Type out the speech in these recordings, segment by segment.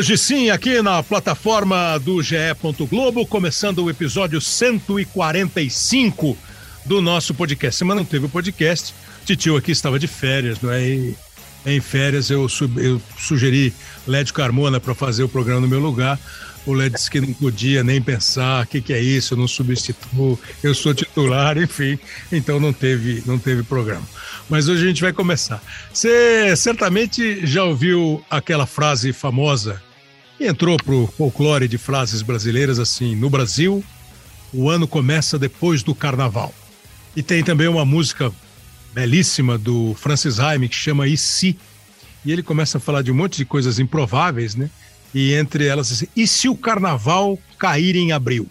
Hoje sim, aqui na plataforma do GE. Globo, começando o episódio 145 do nosso podcast. Semana não teve o podcast, Titio aqui estava de férias, não é? E em férias eu, eu sugeri Lédio Carmona para fazer o programa no meu lugar. O Lédio disse que não podia nem pensar, o que, que é isso, eu não substituo, eu sou titular, enfim. Então não teve, não teve programa. Mas hoje a gente vai começar. Você certamente já ouviu aquela frase famosa que entrou para o folclore de frases brasileiras assim: no Brasil, o ano começa depois do carnaval. E tem também uma música belíssima do Francis Haime que chama E se? E ele começa a falar de um monte de coisas improváveis, né? E entre elas, assim, e se o carnaval cair em abril?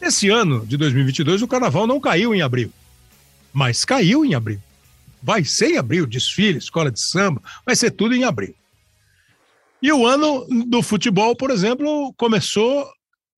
Esse ano de 2022, o carnaval não caiu em abril, mas caiu em abril. Vai ser em abril, desfile, escola de samba, vai ser tudo em abril. E o ano do futebol, por exemplo, começou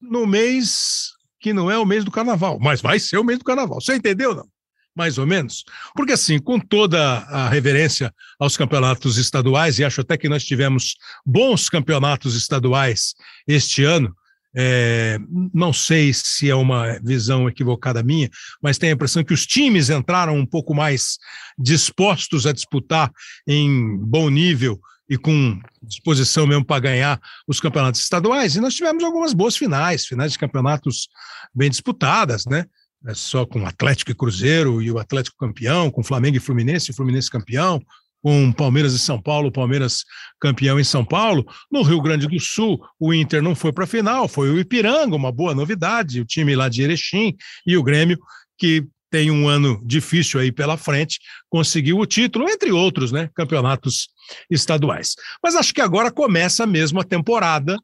no mês que não é o mês do carnaval, mas vai ser o mês do carnaval. Você entendeu, não? mais ou menos? Porque, assim, com toda a reverência aos campeonatos estaduais, e acho até que nós tivemos bons campeonatos estaduais este ano, é, não sei se é uma visão equivocada minha, mas tenho a impressão que os times entraram um pouco mais dispostos a disputar em bom nível e com disposição mesmo para ganhar os campeonatos estaduais. E nós tivemos algumas boas finais, finais de campeonatos bem disputadas, né? É só com Atlético e Cruzeiro e o Atlético campeão, com Flamengo e Fluminense, e Fluminense campeão, com Palmeiras e São Paulo, Palmeiras campeão em São Paulo. No Rio Grande do Sul, o Inter não foi para a final, foi o Ipiranga, uma boa novidade, o time lá de Erechim e o Grêmio, que tem um ano difícil aí pela frente, conseguiu o título, entre outros, né, campeonatos estaduais. Mas acho que agora começa mesmo a temporada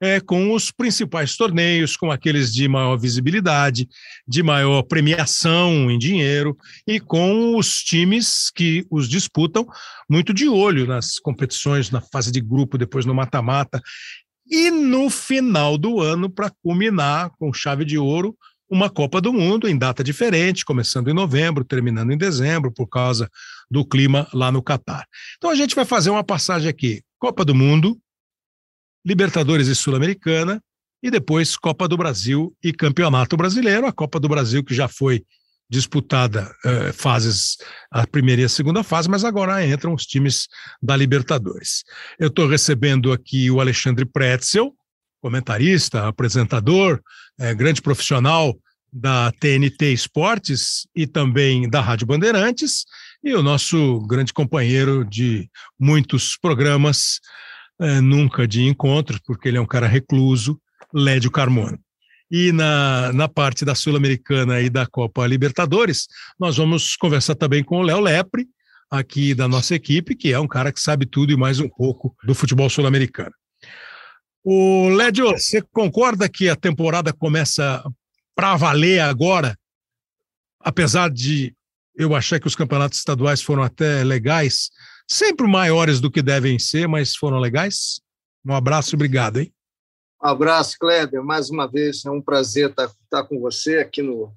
é, com os principais torneios, com aqueles de maior visibilidade, de maior premiação em dinheiro e com os times que os disputam muito de olho nas competições, na fase de grupo, depois no mata-mata. E no final do ano, para culminar com chave de ouro, uma Copa do Mundo em data diferente, começando em novembro, terminando em dezembro, por causa do clima lá no Catar. Então a gente vai fazer uma passagem aqui: Copa do Mundo, Libertadores e Sul-Americana, e depois Copa do Brasil e Campeonato Brasileiro. A Copa do Brasil que já foi disputada uh, fases, a primeira e a segunda fase, mas agora entram os times da Libertadores. Eu estou recebendo aqui o Alexandre Pretzel, comentarista, apresentador, é, grande profissional da TNT Esportes e também da Rádio Bandeirantes, e o nosso grande companheiro de muitos programas, é, nunca de encontros, porque ele é um cara recluso, Lédio Carmona. E na, na parte da Sul-Americana e da Copa Libertadores, nós vamos conversar também com o Léo Lepre, aqui da nossa equipe, que é um cara que sabe tudo e mais um pouco do futebol sul-americano. O Lédio, você concorda que a temporada começa para valer agora? Apesar de eu achar que os campeonatos estaduais foram até legais, sempre maiores do que devem ser, mas foram legais. Um abraço e obrigado, hein? Um abraço, Kleber. Mais uma vez, é um prazer estar, estar com você aqui no,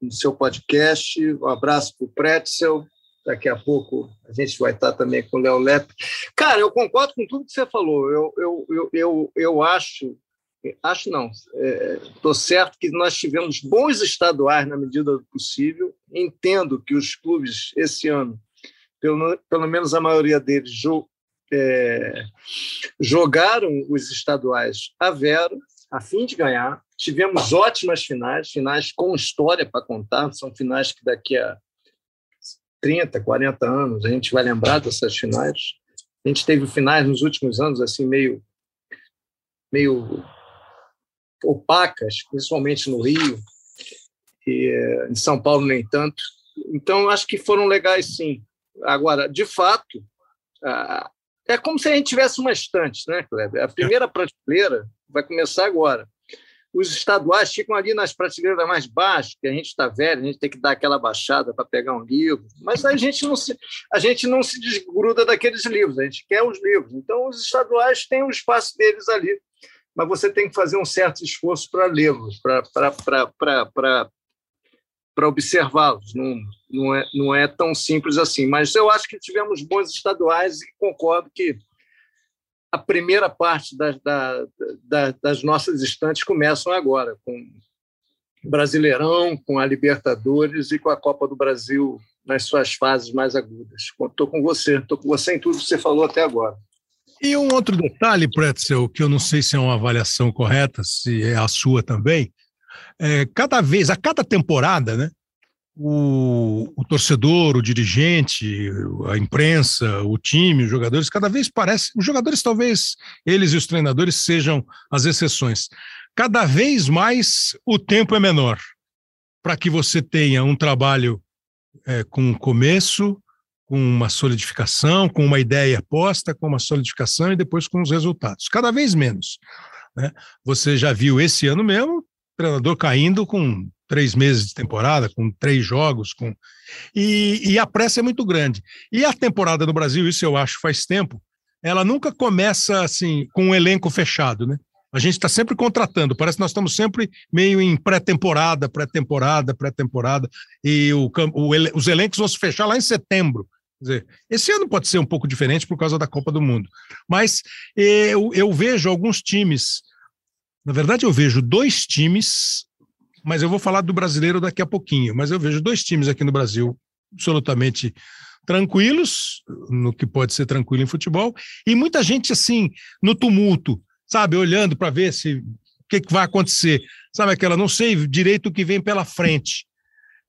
no seu podcast. Um abraço para o Pretzel. Daqui a pouco a gente vai estar também com o Léo Lepe. Cara, eu concordo com tudo que você falou. Eu, eu, eu, eu, eu acho, acho não, estou é, certo que nós tivemos bons estaduais na medida do possível. Entendo que os clubes esse ano pelo, pelo menos a maioria deles jo, é, jogaram os estaduais a vero, a fim de ganhar. Tivemos ótimas finais, finais com história para contar, são finais que daqui a 30, 40 anos a gente vai lembrar dessas finais. A gente teve finais nos últimos anos assim meio meio opacas, principalmente no Rio e em São Paulo nem tanto. Então acho que foram legais sim. Agora, de fato, é como se a gente tivesse uma estante, né, Kleber? A primeira prateleira vai começar agora. Os estaduais ficam ali nas prateleiras mais baixas, que a gente está velho, a gente tem que dar aquela baixada para pegar um livro, mas a gente, não se, a gente não se desgruda daqueles livros, a gente quer os livros. Então, os estaduais têm o espaço deles ali, mas você tem que fazer um certo esforço para lê-los, para observá-los. Não, não, é, não é tão simples assim. Mas eu acho que tivemos bons estaduais e concordo que a primeira parte das, da, da, das nossas estantes começam agora, com Brasileirão, com a Libertadores e com a Copa do Brasil nas suas fases mais agudas. Estou com você, estou com você em tudo que você falou até agora. E um outro detalhe, Pretzel, que eu não sei se é uma avaliação correta, se é a sua também, é, cada vez, a cada temporada, né, o, o, torcedor, o dirigente, a imprensa, o time, os jogadores, cada vez parece. Os jogadores, talvez eles e os treinadores sejam as exceções. Cada vez mais o tempo é menor para que você tenha um trabalho é, com um começo, com uma solidificação, com uma ideia posta, com uma solidificação e depois com os resultados. Cada vez menos. Né? Você já viu esse ano mesmo, treinador caindo com três meses de temporada, com três jogos, com e, e, a pressa é muito grande. E a temporada no Brasil, isso eu acho faz tempo, ela nunca começa assim com um elenco fechado, né? A gente está sempre contratando, parece que nós estamos sempre meio em pré-temporada, pré-temporada, pré-temporada, e o, o, os elencos vão se fechar lá em setembro. Dizer, esse ano pode ser um pouco diferente por causa da Copa do Mundo, mas eu, eu vejo alguns times, na verdade, eu vejo dois times mas eu vou falar do brasileiro daqui a pouquinho. Mas eu vejo dois times aqui no Brasil absolutamente tranquilos, no que pode ser tranquilo em futebol, e muita gente assim, no tumulto, sabe, olhando para ver se o que, que, vai acontecer. Sabe aquela, não sei direito o que vem pela frente.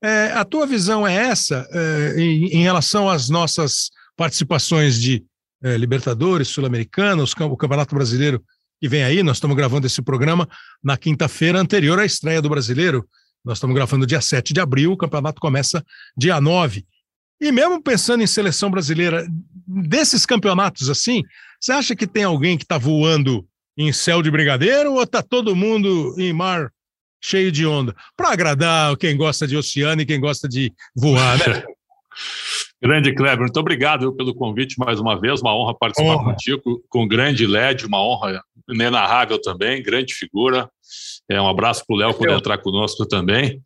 É, a tua visão é essa é, em, em, relação às nossas participações de é, Libertadores, Sul-Americanos, o Campeonato Brasileiro que vem aí. Nós estamos gravando esse programa na quinta-feira anterior à estreia do Brasileiro. Nós estamos gravando dia 7 de abril, o campeonato começa dia 9. E mesmo pensando em seleção brasileira, desses campeonatos assim, você acha que tem alguém que está voando em céu de brigadeiro ou está todo mundo em mar cheio de onda? Para agradar quem gosta de oceano e quem gosta de voar, né? Grande Kleber, muito obrigado pelo convite mais uma vez, uma honra participar honra. contigo, com o grande LED, uma honra inenarrável também, grande figura. É, um abraço para o Léo por entrar conosco também.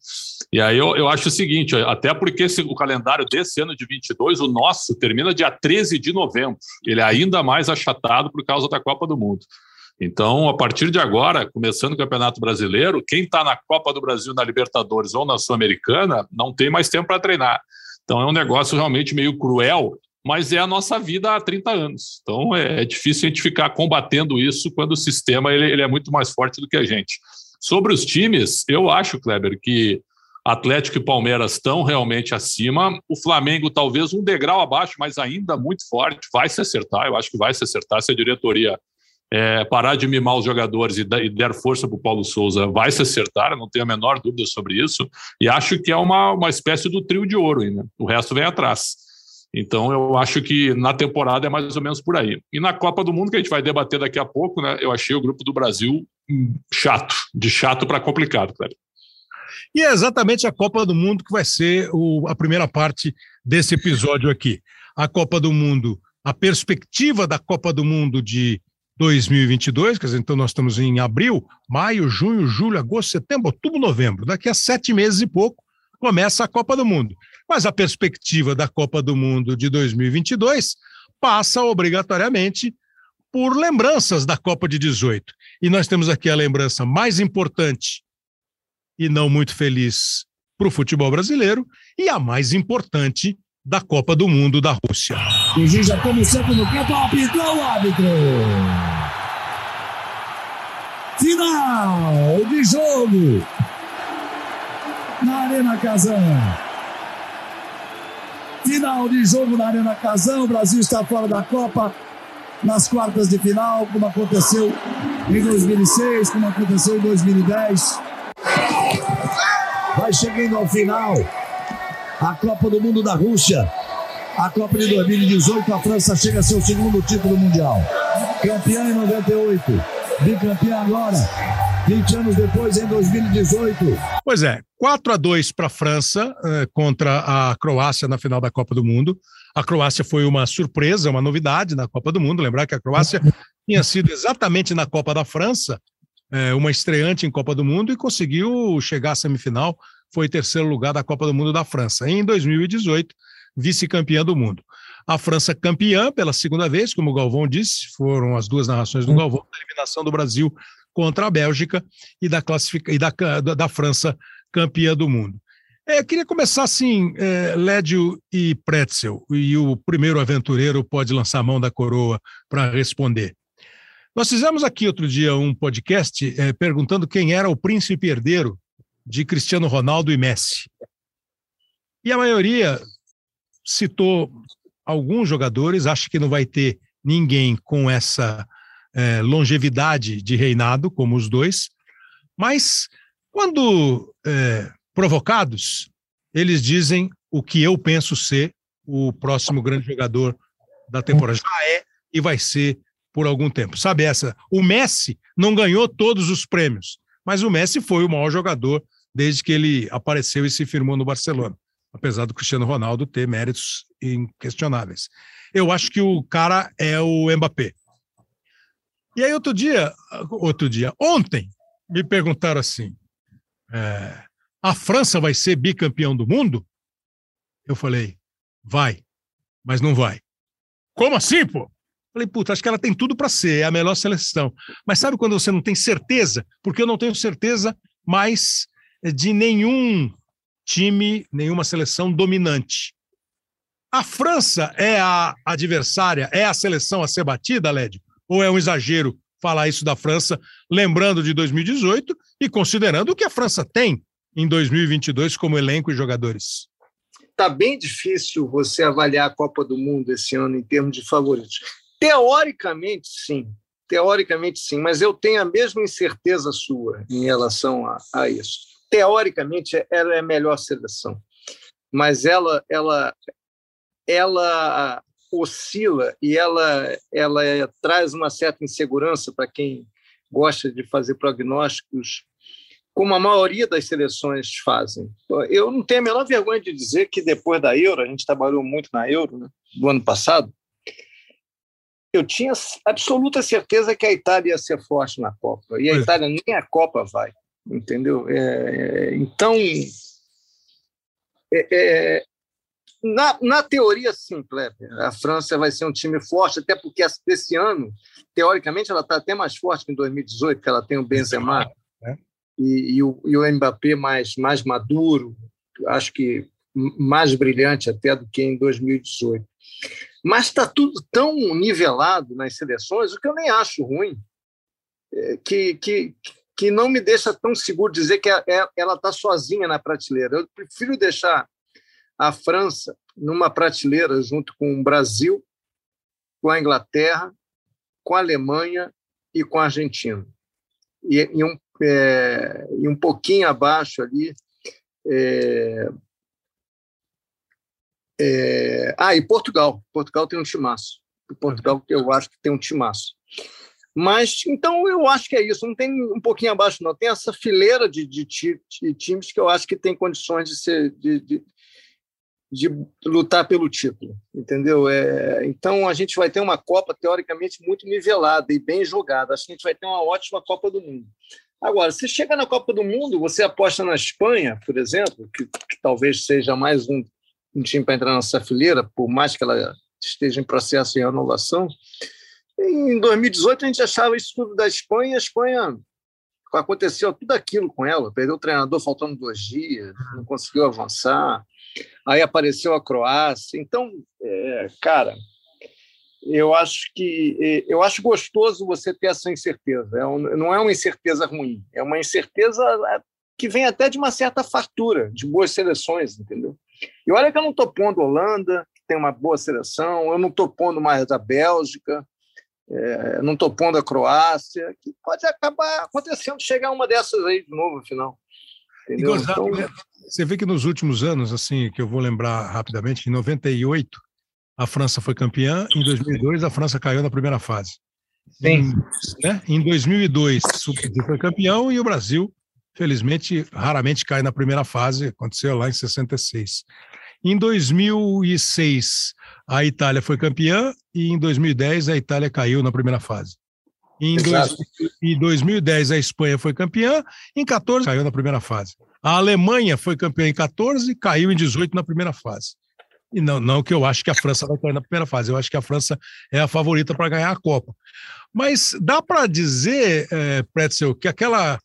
E aí eu, eu acho o seguinte, até porque esse, o calendário desse ano de 22, o nosso, termina dia 13 de novembro. Ele é ainda mais achatado por causa da Copa do Mundo. Então, a partir de agora, começando o Campeonato Brasileiro, quem está na Copa do Brasil, na Libertadores ou na Sul-Americana, não tem mais tempo para treinar. Então é um negócio realmente meio cruel, mas é a nossa vida há 30 anos. Então é, é difícil a gente ficar combatendo isso quando o sistema ele, ele é muito mais forte do que a gente. Sobre os times, eu acho, Kleber, que Atlético e Palmeiras estão realmente acima. O Flamengo, talvez um degrau abaixo, mas ainda muito forte. Vai se acertar, eu acho que vai se acertar se a diretoria é, parar de mimar os jogadores e, e der força para o Paulo Souza, vai se acertar, não tenho a menor dúvida sobre isso. E acho que é uma, uma espécie do trio de ouro, né? o resto vem atrás. Então, eu acho que na temporada é mais ou menos por aí. E na Copa do Mundo, que a gente vai debater daqui a pouco, né? Eu achei o grupo do Brasil chato, de chato para complicado, cara. E é exatamente a Copa do Mundo que vai ser o, a primeira parte desse episódio aqui. A Copa do Mundo, a perspectiva da Copa do Mundo de 2022, quer dizer, então nós estamos em abril, maio, junho, julho, agosto, setembro, outubro, novembro. Daqui a sete meses e pouco começa a Copa do Mundo. Mas a perspectiva da Copa do Mundo de 2022 passa obrigatoriamente por lembranças da Copa de 18. E nós temos aqui a lembrança mais importante e não muito feliz para o futebol brasileiro e a mais importante da Copa do Mundo da Rússia. O juiz já começando no canto, apitou o árbitro. Final de jogo na Arena Casão. Final de jogo na Arena Casão. O Brasil está fora da Copa nas quartas de final, como aconteceu em 2006, como aconteceu em 2010. Vai chegando ao final a Copa do Mundo da Rússia. A Copa de 2018, a França chega a seu segundo título mundial. Campeã em 98, bicampeã agora, 20 anos depois, em 2018. Pois é, 4 a 2 para a França eh, contra a Croácia na final da Copa do Mundo. A Croácia foi uma surpresa, uma novidade na Copa do Mundo. Lembrar que a Croácia tinha sido exatamente na Copa da França, eh, uma estreante em Copa do Mundo e conseguiu chegar à semifinal foi terceiro lugar da Copa do Mundo da França. Em 2018, vice-campeã do mundo. A França campeã pela segunda vez, como o Galvão disse, foram as duas narrações do Galvão, da eliminação do Brasil contra a Bélgica e da, classific... e da, da, da França campeã do mundo. É, queria começar assim, é, Lédio e Pretzel, e o primeiro aventureiro pode lançar a mão da coroa para responder. Nós fizemos aqui outro dia um podcast é, perguntando quem era o príncipe herdeiro de Cristiano Ronaldo e Messi. E a maioria citou alguns jogadores, acho que não vai ter ninguém com essa é, longevidade de reinado, como os dois, mas quando é, provocados, eles dizem o que eu penso ser o próximo grande jogador da temporada. Já é e vai ser por algum tempo. Sabe essa? O Messi não ganhou todos os prêmios, mas o Messi foi o maior jogador desde que ele apareceu e se firmou no Barcelona, apesar do Cristiano Ronaldo ter méritos inquestionáveis. Eu acho que o cara é o Mbappé. E aí outro dia, outro dia, ontem me perguntaram assim: é, a França vai ser bicampeão do mundo? Eu falei, vai, mas não vai. Como assim, pô? Falei, puta, acho que ela tem tudo para ser, é a melhor seleção. Mas sabe quando você não tem certeza? Porque eu não tenho certeza mais de nenhum time, nenhuma seleção dominante. A França é a adversária, é a seleção a ser batida, Lédio? Ou é um exagero falar isso da França, lembrando de 2018 e considerando o que a França tem em 2022 como elenco e jogadores? Está bem difícil você avaliar a Copa do Mundo esse ano em termos de favoritos. Teoricamente, sim. Teoricamente, sim. Mas eu tenho a mesma incerteza sua em relação a, a isso. Teoricamente, ela é a melhor seleção. Mas ela, ela, ela oscila e ela, ela traz uma certa insegurança para quem gosta de fazer prognósticos como a maioria das seleções fazem. Eu não tenho a menor vergonha de dizer que depois da Euro, a gente trabalhou muito na Euro né, do ano passado, eu tinha absoluta certeza que a Itália ia ser forte na Copa. E a Itália nem a Copa vai, entendeu? É, então, é, é, na, na teoria, sim, Kleber, a França vai ser um time forte, até porque esse ano, teoricamente, ela está até mais forte que em 2018, que ela tem o Benzema e, e, o, e o Mbappé mais, mais maduro, acho que mais brilhante até do que em 2018. Mas está tudo tão nivelado nas seleções, o que eu nem acho ruim, é, que, que, que não me deixa tão seguro dizer que é, ela está sozinha na prateleira. Eu prefiro deixar a França numa prateleira junto com o Brasil, com a Inglaterra, com a Alemanha e com a Argentina. E, e um é, e um pouquinho abaixo ali. É, é, ah, e Portugal. Portugal tem um timaço. Portugal, eu acho que tem um timaço. Mas, então, eu acho que é isso. Não tem um pouquinho abaixo, não. Tem essa fileira de, de, de times que eu acho que tem condições de ser, de, de, de lutar pelo título, entendeu? É, então a gente vai ter uma Copa teoricamente muito nivelada e bem jogada. Acho que a gente vai ter uma ótima Copa do Mundo. Agora, você chega na Copa do Mundo, você aposta na Espanha, por exemplo, que, que talvez seja mais um, um time para entrar nessa fileira, por mais que ela esteja em processo de renovação. Em 2018 a gente achava isso tudo da Espanha, a Espanha aconteceu tudo aquilo com ela, perdeu o treinador faltando dois dias, não conseguiu avançar aí apareceu a Croácia. Então, é, cara, eu acho que é, eu acho gostoso você ter essa incerteza. É não é uma incerteza ruim, é uma incerteza é, que vem até de uma certa fartura de boas seleções, entendeu? E olha que eu não estou pondo Holanda, que tem uma boa seleção, eu não estou pondo mais a Bélgica, é, não estou pondo a Croácia, que pode acabar acontecendo chegar uma dessas aí de novo, afinal. Entendeu? Então, você vê que nos últimos anos, assim, que eu vou lembrar rapidamente, em 98 a França foi campeã, em 2002 a França caiu na primeira fase. Sim. Em, né? em 2002 o Brasil foi campeão e o Brasil, felizmente, raramente cai na primeira fase, aconteceu lá em 66. Em 2006 a Itália foi campeã e em 2010 a Itália caiu na primeira fase. Em, dois, em 2010 a Espanha foi campeã, em 14 caiu na primeira fase. A Alemanha foi campeã em 14, caiu em 18 na primeira fase. E não, não que eu acho que a França vai cair na primeira fase, eu acho que a França é a favorita para ganhar a Copa. Mas dá para dizer, é, Pretzel, que aquela.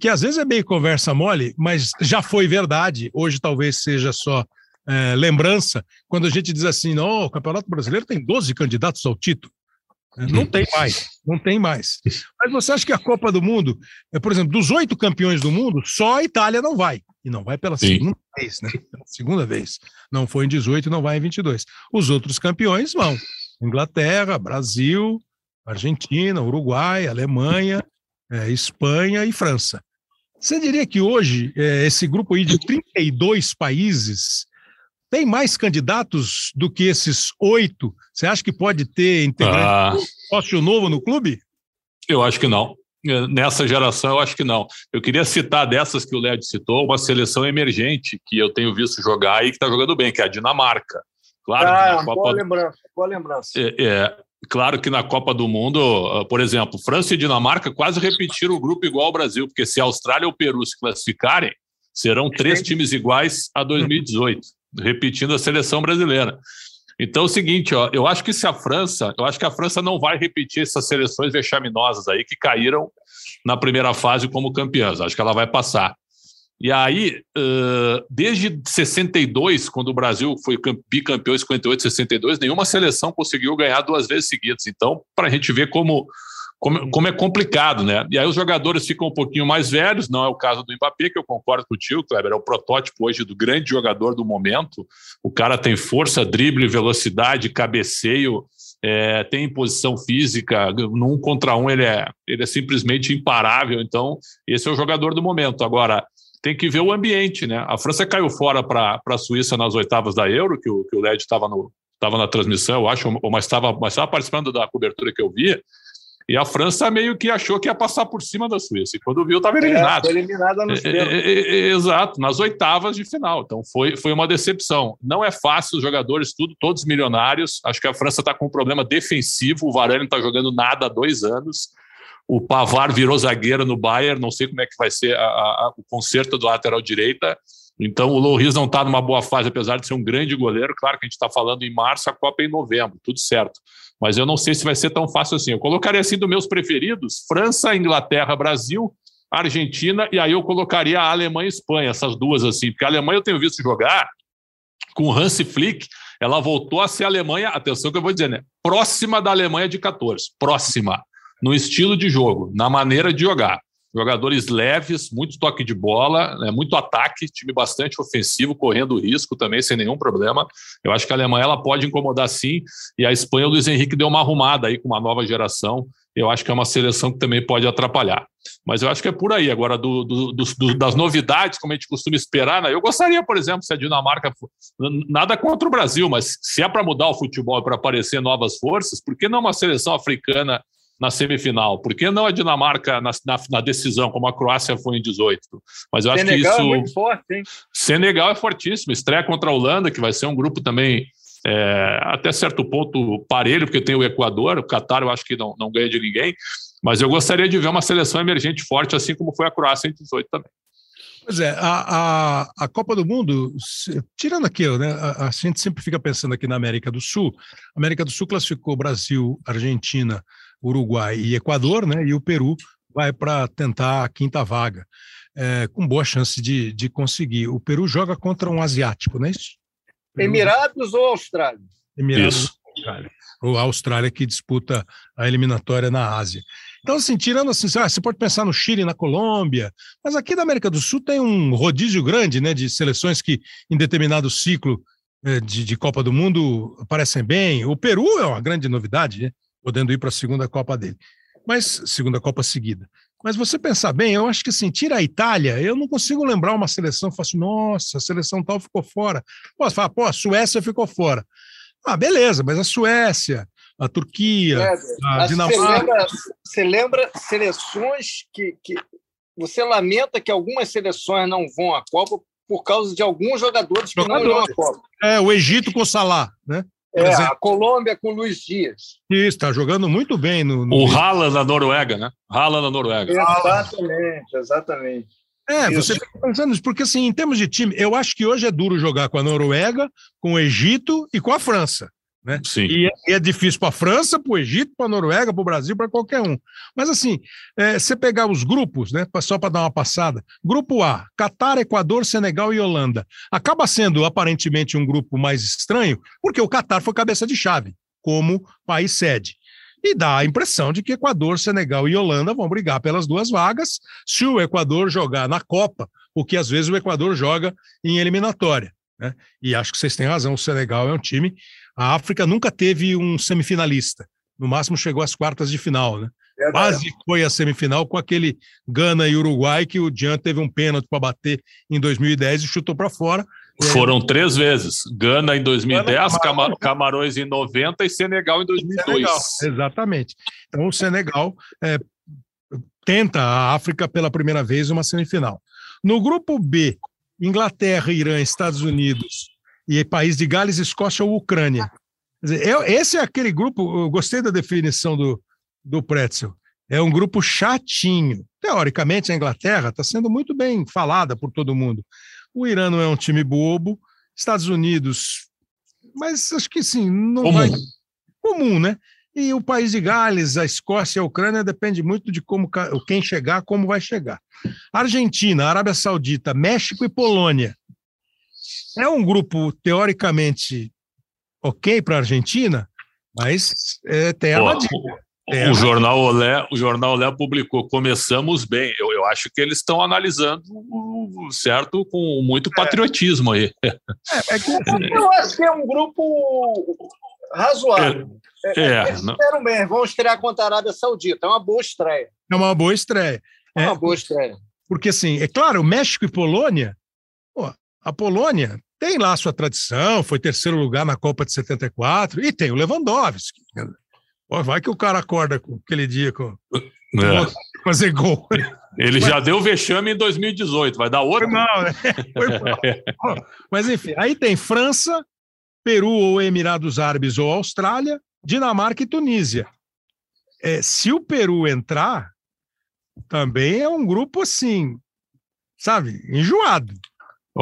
que às vezes é meio conversa mole, mas já foi verdade, hoje talvez seja só é, lembrança, quando a gente diz assim: não, o Campeonato Brasileiro tem 12 candidatos ao título. É, não tem mais, não tem mais. Mas você acha que a Copa do Mundo, é, por exemplo, dos oito campeões do mundo, só a Itália não vai. E não vai pela Sim. segunda vez, né? Pela segunda vez. Não foi em 18 e não vai em 22. Os outros campeões vão. Inglaterra, Brasil, Argentina, Uruguai, Alemanha, é, Espanha e França. Você diria que hoje é, esse grupo aí de 32 países tem mais candidatos do que esses oito? Você acha que pode ter integrante ah. sócio novo no clube? Eu acho que não. É, nessa geração, eu acho que não. Eu queria citar dessas que o Led citou, uma seleção emergente que eu tenho visto jogar e que está jogando bem, que é a Dinamarca. Claro, ah, Copa... boa lembrança, boa lembrança. É, é, claro que na Copa do Mundo, ah, por exemplo, França e Dinamarca quase repetiram o grupo igual ao Brasil, porque se a Austrália ou o Peru se classificarem, serão três times iguais a 2018 repetindo a seleção brasileira. Então é o seguinte, ó, eu acho que se a França, eu acho que a França não vai repetir essas seleções vexaminosas aí que caíram na primeira fase como campeãs. Acho que ela vai passar. E aí, desde 62, quando o Brasil foi bicampeão em 58, 62, nenhuma seleção conseguiu ganhar duas vezes seguidas. Então, para a gente ver como como, como, é complicado, né? E aí os jogadores ficam um pouquinho mais velhos, não é o caso do Mbappé, que eu concordo com o tio, Kleber, é o protótipo hoje do grande jogador do momento. O cara tem força, drible, velocidade, cabeceio, é, tem posição física, num contra um ele é, ele é simplesmente imparável, então esse é o jogador do momento. Agora, tem que ver o ambiente, né? A França caiu fora para a Suíça nas oitavas da Euro, que o, que o Led estava na transmissão, eu acho, mas estava mas participando da cobertura que eu via, e a França meio que achou que ia passar por cima da Suíça. E quando viu, estava é, eliminado. É, eliminada nos é, é, é, Exato, nas oitavas de final. Então foi, foi uma decepção. Não é fácil, os jogadores, tudo, todos milionários. Acho que a França está com um problema defensivo. O Varane não está jogando nada há dois anos. O Pavar virou zagueiro no Bayern. Não sei como é que vai ser a, a, o conserto do lateral direita. Então o Loris não está numa boa fase, apesar de ser um grande goleiro. Claro que a gente está falando em março, a Copa é em novembro, tudo certo mas eu não sei se vai ser tão fácil assim. Eu colocaria assim dos meus preferidos: França, Inglaterra, Brasil, Argentina, e aí eu colocaria a Alemanha e Espanha, essas duas assim, porque a Alemanha eu tenho visto jogar com o Hansi Flick, ela voltou a ser a Alemanha, atenção que eu vou dizer, né? Próxima da Alemanha de 14, próxima, no estilo de jogo, na maneira de jogar jogadores leves, muito toque de bola, né, muito ataque, time bastante ofensivo, correndo risco também, sem nenhum problema. Eu acho que a Alemanha ela pode incomodar sim, e a Espanha, o Luiz Henrique deu uma arrumada aí com uma nova geração. Eu acho que é uma seleção que também pode atrapalhar. Mas eu acho que é por aí. Agora, do, do, do, das novidades, como a gente costuma esperar, né? eu gostaria, por exemplo, se a Dinamarca. Nada contra o Brasil, mas se é para mudar o futebol, para aparecer novas forças, por que não uma seleção africana na semifinal? Por que não a Dinamarca na, na, na, decisão, como a Croácia foi em 18? Mas eu acho Senegal que isso. É muito forte, hein? Senegal é fortíssimo. Estreia contra a Holanda, que vai ser um grupo também. É, até certo ponto parelho, porque tem o Equador, o Catar eu acho que não, não ganha de ninguém, mas eu gostaria de ver uma seleção emergente forte, assim como foi a Croácia em 18 também. Pois é, a, a, a Copa do Mundo, tirando aquilo, né? A, a, gente sempre fica pensando aqui na América do Sul. A América do Sul classificou Brasil, Argentina, Uruguai e Equador, né? E o Peru vai para tentar a quinta vaga, é, com boa chance de, de conseguir. O Peru joga contra um asiático, não é isso? Peru... Emirados ou Austrália? Emirados isso. ou Austrália. Ou a Austrália que disputa a eliminatória na Ásia. Então, assim, tirando assim, você pode pensar no Chile, na Colômbia, mas aqui da América do Sul tem um rodízio grande, né, de seleções que em determinado ciclo é, de, de Copa do Mundo aparecem bem. O Peru é uma grande novidade, né? Podendo ir para a segunda Copa dele. Mas, segunda Copa seguida. Mas você pensar bem, eu acho que assim, tira a Itália, eu não consigo lembrar uma seleção, faço, assim, nossa, a seleção tal ficou fora. Posso falar, pô, a Suécia ficou fora. Ah, beleza, mas a Suécia, a Turquia, é, a Dinamarca. Você lembra, lembra seleções que, que você lamenta que algumas seleções não vão à Copa por causa de alguns jogadores que jogadores. não vão à Copa. É, o Egito com o Salah, né? É, a Colômbia com Luiz Dias. Isso, está jogando muito bem. No, no... O Haaland na Noruega, né? Haaland na Noruega. Exatamente, exatamente. É, Isso. você fica pensando nisso, porque assim, em termos de time, eu acho que hoje é duro jogar com a Noruega, com o Egito e com a França. Né? Sim. E é, é difícil para a França, para o Egito, para a Noruega, para o Brasil, para qualquer um. Mas assim, é, você pegar os grupos, né, só para dar uma passada: Grupo A, Catar, Equador, Senegal e Holanda. Acaba sendo aparentemente um grupo mais estranho, porque o Catar foi cabeça de chave, como país sede. E dá a impressão de que Equador, Senegal e Holanda vão brigar pelas duas vagas se o Equador jogar na Copa, o que às vezes o Equador joga em eliminatória. Né? E acho que vocês têm razão, o Senegal é um time a África nunca teve um semifinalista. No máximo chegou às quartas de final, né? É Quase foi a semifinal com aquele Gana e Uruguai que o Jean teve um pênalti para bater em 2010 e chutou para fora. Foram três vezes. Gana em 2010, Gana, Camarões em 90 e Senegal em 2002. Senegal, exatamente. Então o Senegal é, tenta a África pela primeira vez uma semifinal. No grupo B, Inglaterra, Irã, Estados Unidos e país de Gales, Escócia ou Ucrânia. Dizer, é, esse é aquele grupo, eu gostei da definição do, do Pretzel. É um grupo chatinho. Teoricamente, a Inglaterra está sendo muito bem falada por todo mundo. O Irã não é um time bobo, Estados Unidos, mas acho que sim, não comum. vai. Comum, né? E o país de Gales, a Escócia e a Ucrânia depende muito de como quem chegar, como vai chegar. Argentina, Arábia Saudita, México e Polônia é um grupo teoricamente ok para a Argentina, mas é, tem a o, o jornal Olé, o jornal Olé publicou começamos bem. Eu, eu acho que eles estão analisando certo com muito é. patriotismo aí. É, é que, assim, eu acho que é um grupo razoável. É, é, eles não... bem, vão estrear contra a Arábia Saudita. É uma boa estreia. É uma boa estreia. É uma boa estreia. Porque, assim, é claro, México e Polônia a Polônia tem lá sua tradição, foi terceiro lugar na Copa de 74, e tem o Lewandowski. Vai que o cara acorda com aquele dia com, é. fazer gol. Ele Mas, já deu vexame em 2018, vai dar outro? Não, né? Mas enfim, aí tem França, Peru ou Emirados Árabes ou Austrália, Dinamarca e Tunísia. É, se o Peru entrar, também é um grupo assim, sabe, enjoado.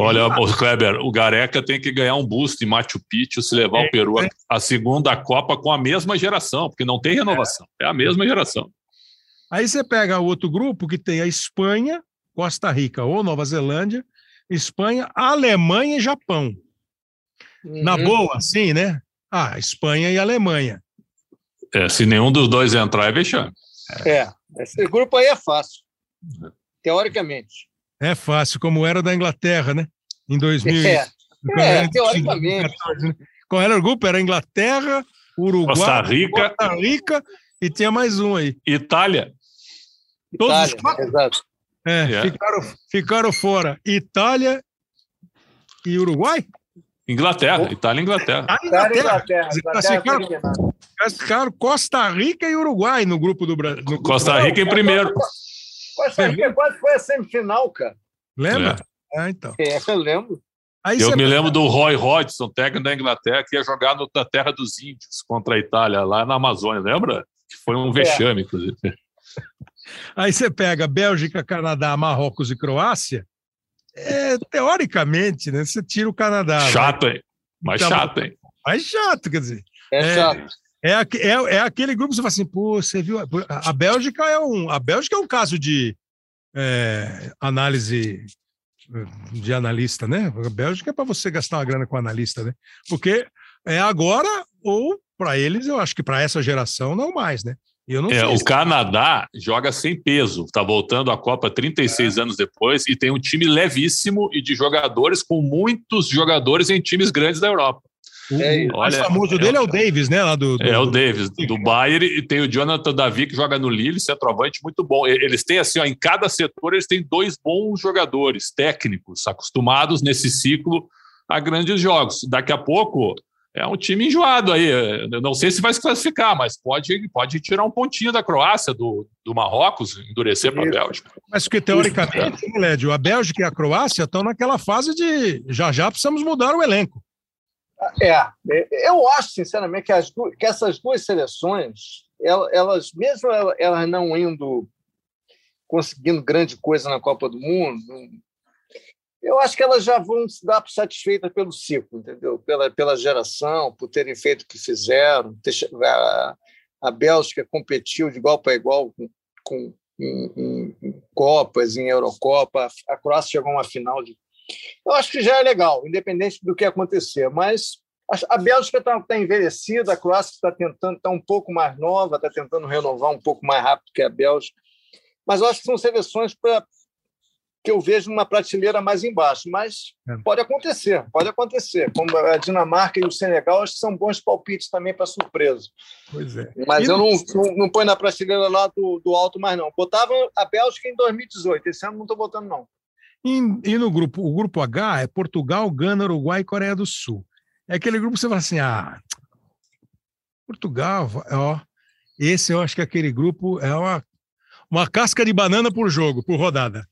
Olha, o Kleber, o Gareca tem que ganhar um boost em Machu Picchu se levar é, o Peru é. a segunda Copa com a mesma geração, porque não tem renovação, é, é a mesma geração. Aí você pega o outro grupo que tem a Espanha, Costa Rica ou Nova Zelândia, Espanha, Alemanha e Japão. Uhum. Na boa, sim, né? Ah, Espanha e Alemanha. É, se nenhum dos dois entrar, é vexame. É, esse grupo aí é fácil, teoricamente. É fácil, como era da Inglaterra, né? Em 2000. É, é teoricamente. Né? Qual era o grupo? Era Inglaterra, Uruguai, Costa Rica, Costa Rica e tinha mais um aí. Itália. Todos Itália, os quatro? exato. É, yeah. É. ficaram, ficaram fora Itália e Uruguai? Inglaterra, Itália e Inglaterra. Ah, Inglaterra. Inglaterra, Inglaterra ficaram, ficaram Costa Rica e Uruguai no grupo do Brasil. Costa Rica em primeiro. Costa Rica quase foi a semifinal, cara. Lembra? É, ah, então. É, eu lembro. Aí eu me lembro do Roy Hodgson, técnico da Inglaterra, que ia jogar na terra dos índios contra a Itália, lá na Amazônia, lembra? Que foi um vexame, é. inclusive. Aí você pega Bélgica, Canadá, Marrocos e Croácia, é, teoricamente, né? Você tira o Canadá. Chato, hein? Mais então, chato, hein? Mais chato, quer dizer. É, é chato. É, é, é aquele grupo que você fala assim, pô, você viu. A Bélgica é um, a Bélgica é um caso de é, análise de analista, né? A Bélgica é para você gastar uma grana com analista, né? Porque é agora ou para eles, eu acho que para essa geração não mais, né? Eu não é, o Canadá joga sem peso, está voltando à Copa 36 é. anos depois e tem um time levíssimo e de jogadores com muitos jogadores em times grandes da Europa. É, o mais famoso é, dele é o Davis, né? Lá do, do é o Davis, do, do Bayern, e tem o Jonathan Davi, que joga no Lille, centroavante muito bom. Eles têm, assim, ó, em cada setor, eles têm dois bons jogadores técnicos, acostumados nesse ciclo a grandes jogos. Daqui a pouco é um time enjoado aí. Eu não sei se vai se classificar, mas pode, pode tirar um pontinho da Croácia, do, do Marrocos, endurecer para a Bélgica. Mas que teoricamente, Lédio, a Bélgica e a Croácia estão naquela fase de já já precisamos mudar o elenco. É, eu acho, sinceramente, que, as, que essas duas seleções, elas, mesmo elas não indo conseguindo grande coisa na Copa do Mundo. Eu acho que elas já vão se dar satisfeitas pelo ciclo, entendeu? Pela, pela geração, por terem feito o que fizeram. A, a Bélgica competiu de igual para igual com, com em, em, Copas, em Eurocopa. A Croácia chegou a uma final de. Eu acho que já é legal, independente do que acontecer. Mas a Bélgica está tá envelhecida, a Croácia está tentando, está um pouco mais nova, está tentando renovar um pouco mais rápido que a Bélgica. Mas eu acho que são seleções para que eu vejo uma prateleira mais embaixo. Mas é. pode acontecer, pode acontecer. Como a Dinamarca e o Senegal, acho que são bons palpites também para surpresa. Pois é. Mas e eu não, não, não ponho na prateleira lá do, do alto mais, não. Botava a Bélgica em 2018. Esse ano não estou botando, não. E, e, no grupo, o grupo H é Portugal, Gana, Uruguai e Coreia do Sul. É aquele grupo que você fala assim, ah, Portugal, ó, esse eu acho que aquele grupo é uma, uma casca de banana por jogo, por rodada.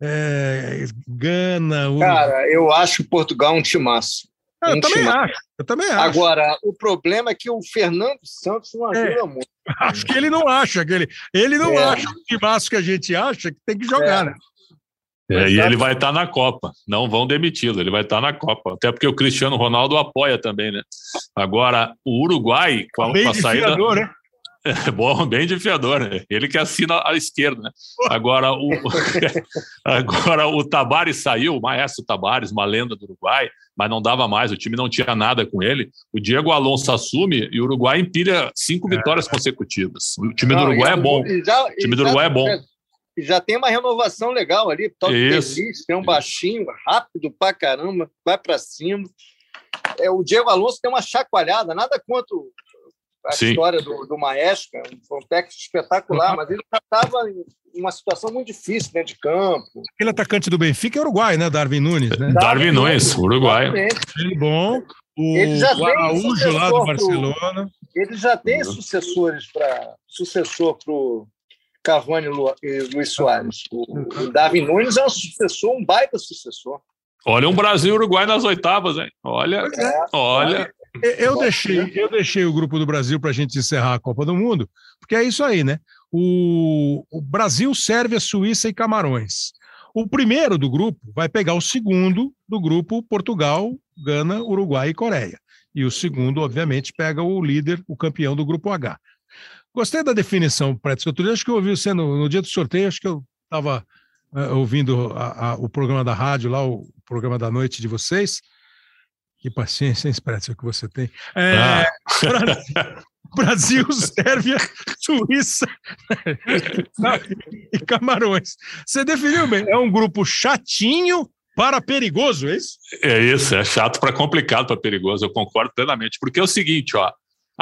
É, Gana. O... Cara, eu acho Portugal um timaço. Ah, eu também timaço. acho. Eu também acho. Agora, o problema é que o Fernando Santos não é. ajuda é, muito. Acho que ele não acha que ele, ele não é. acha o timaço que a gente acha que tem que jogar, é. né? É, e ele vai estar tá na Copa, não vão demiti-lo, ele vai estar tá na Copa. Até porque o Cristiano Ronaldo apoia também, né? Agora, o Uruguai, com a, bem com a saída. Né? É bom, bem desafiador, né? Ele que assina à esquerda, né? Agora o, agora o Tabares saiu, o maestro Tabares, uma lenda do Uruguai, mas não dava mais, o time não tinha nada com ele. O Diego Alonso assume e o Uruguai empilha cinco é. vitórias consecutivas. O time do Uruguai é bom. O time do Uruguai é bom já tem uma renovação legal ali. Toque Isso. tem um baixinho, rápido pra caramba, vai para cima. É, o Diego Alonso tem uma chacoalhada, nada contra a Sim. história do, do Maestro, foi um técnico espetacular, uhum. mas ele já estava em uma situação muito difícil dentro de campo. Aquele atacante do Benfica é Uruguai, né? Darwin Nunes, né? Darwin, Darwin Nunes, Uruguai. Ele bom. O ele já Araújo lá do Barcelona. Pro, ele já tem uhum. sucessores para sucessor para o Cavani e Luiz Soares. O, o Darwin Nunes é um sucessor, um baita sucessor. Olha um Brasil Uruguai nas oitavas, hein? Olha, é, olha. Eu deixei, eu deixei o grupo do Brasil para a gente encerrar a Copa do Mundo, porque é isso aí, né? O, o Brasil, Sérvia, Suíça e Camarões. O primeiro do grupo vai pegar o segundo do grupo Portugal, Gana, Uruguai e Coreia. E o segundo, obviamente, pega o líder, o campeão do grupo H. Gostei da definição, Preto. Outro dia, acho que eu ouvi você no, no dia do sorteio, acho que eu estava uh, eh, ouvindo a, a, o programa da rádio lá, o programa da noite de vocês. Que paciência, hein, Pretzel, que você tem. É, ah. Brasil, Brasil, Sérvia, Suíça e Camarões. Você definiu bem. É um grupo chatinho para perigoso, é isso? É isso, é chato para complicado para perigoso, eu concordo plenamente. Porque é o seguinte, ó,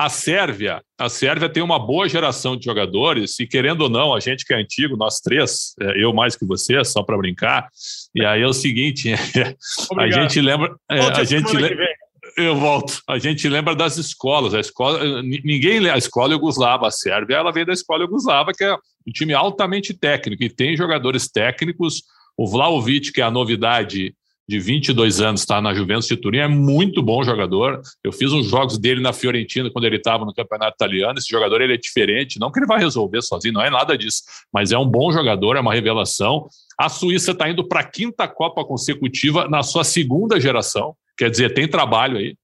a Sérvia, a Sérvia tem uma boa geração de jogadores e querendo ou não, a gente que é antigo, nós três, é, eu mais que você, só para brincar. E aí é o seguinte, a gente lembra, é, a gente lembra, eu volto. A gente lembra das escolas. A escola, ninguém a escola Yugoslava, a Sérvia, ela veio da escola Yugoslava, que é um time altamente técnico e tem jogadores técnicos. O Vlaovic, que é a novidade de 22 anos, está na Juventus de Turim, é muito bom jogador. Eu fiz uns jogos dele na Fiorentina quando ele estava no Campeonato Italiano. Esse jogador ele é diferente, não que ele vai resolver sozinho, não é nada disso, mas é um bom jogador, é uma revelação. A Suíça está indo para a quinta Copa consecutiva na sua segunda geração, quer dizer, tem trabalho aí.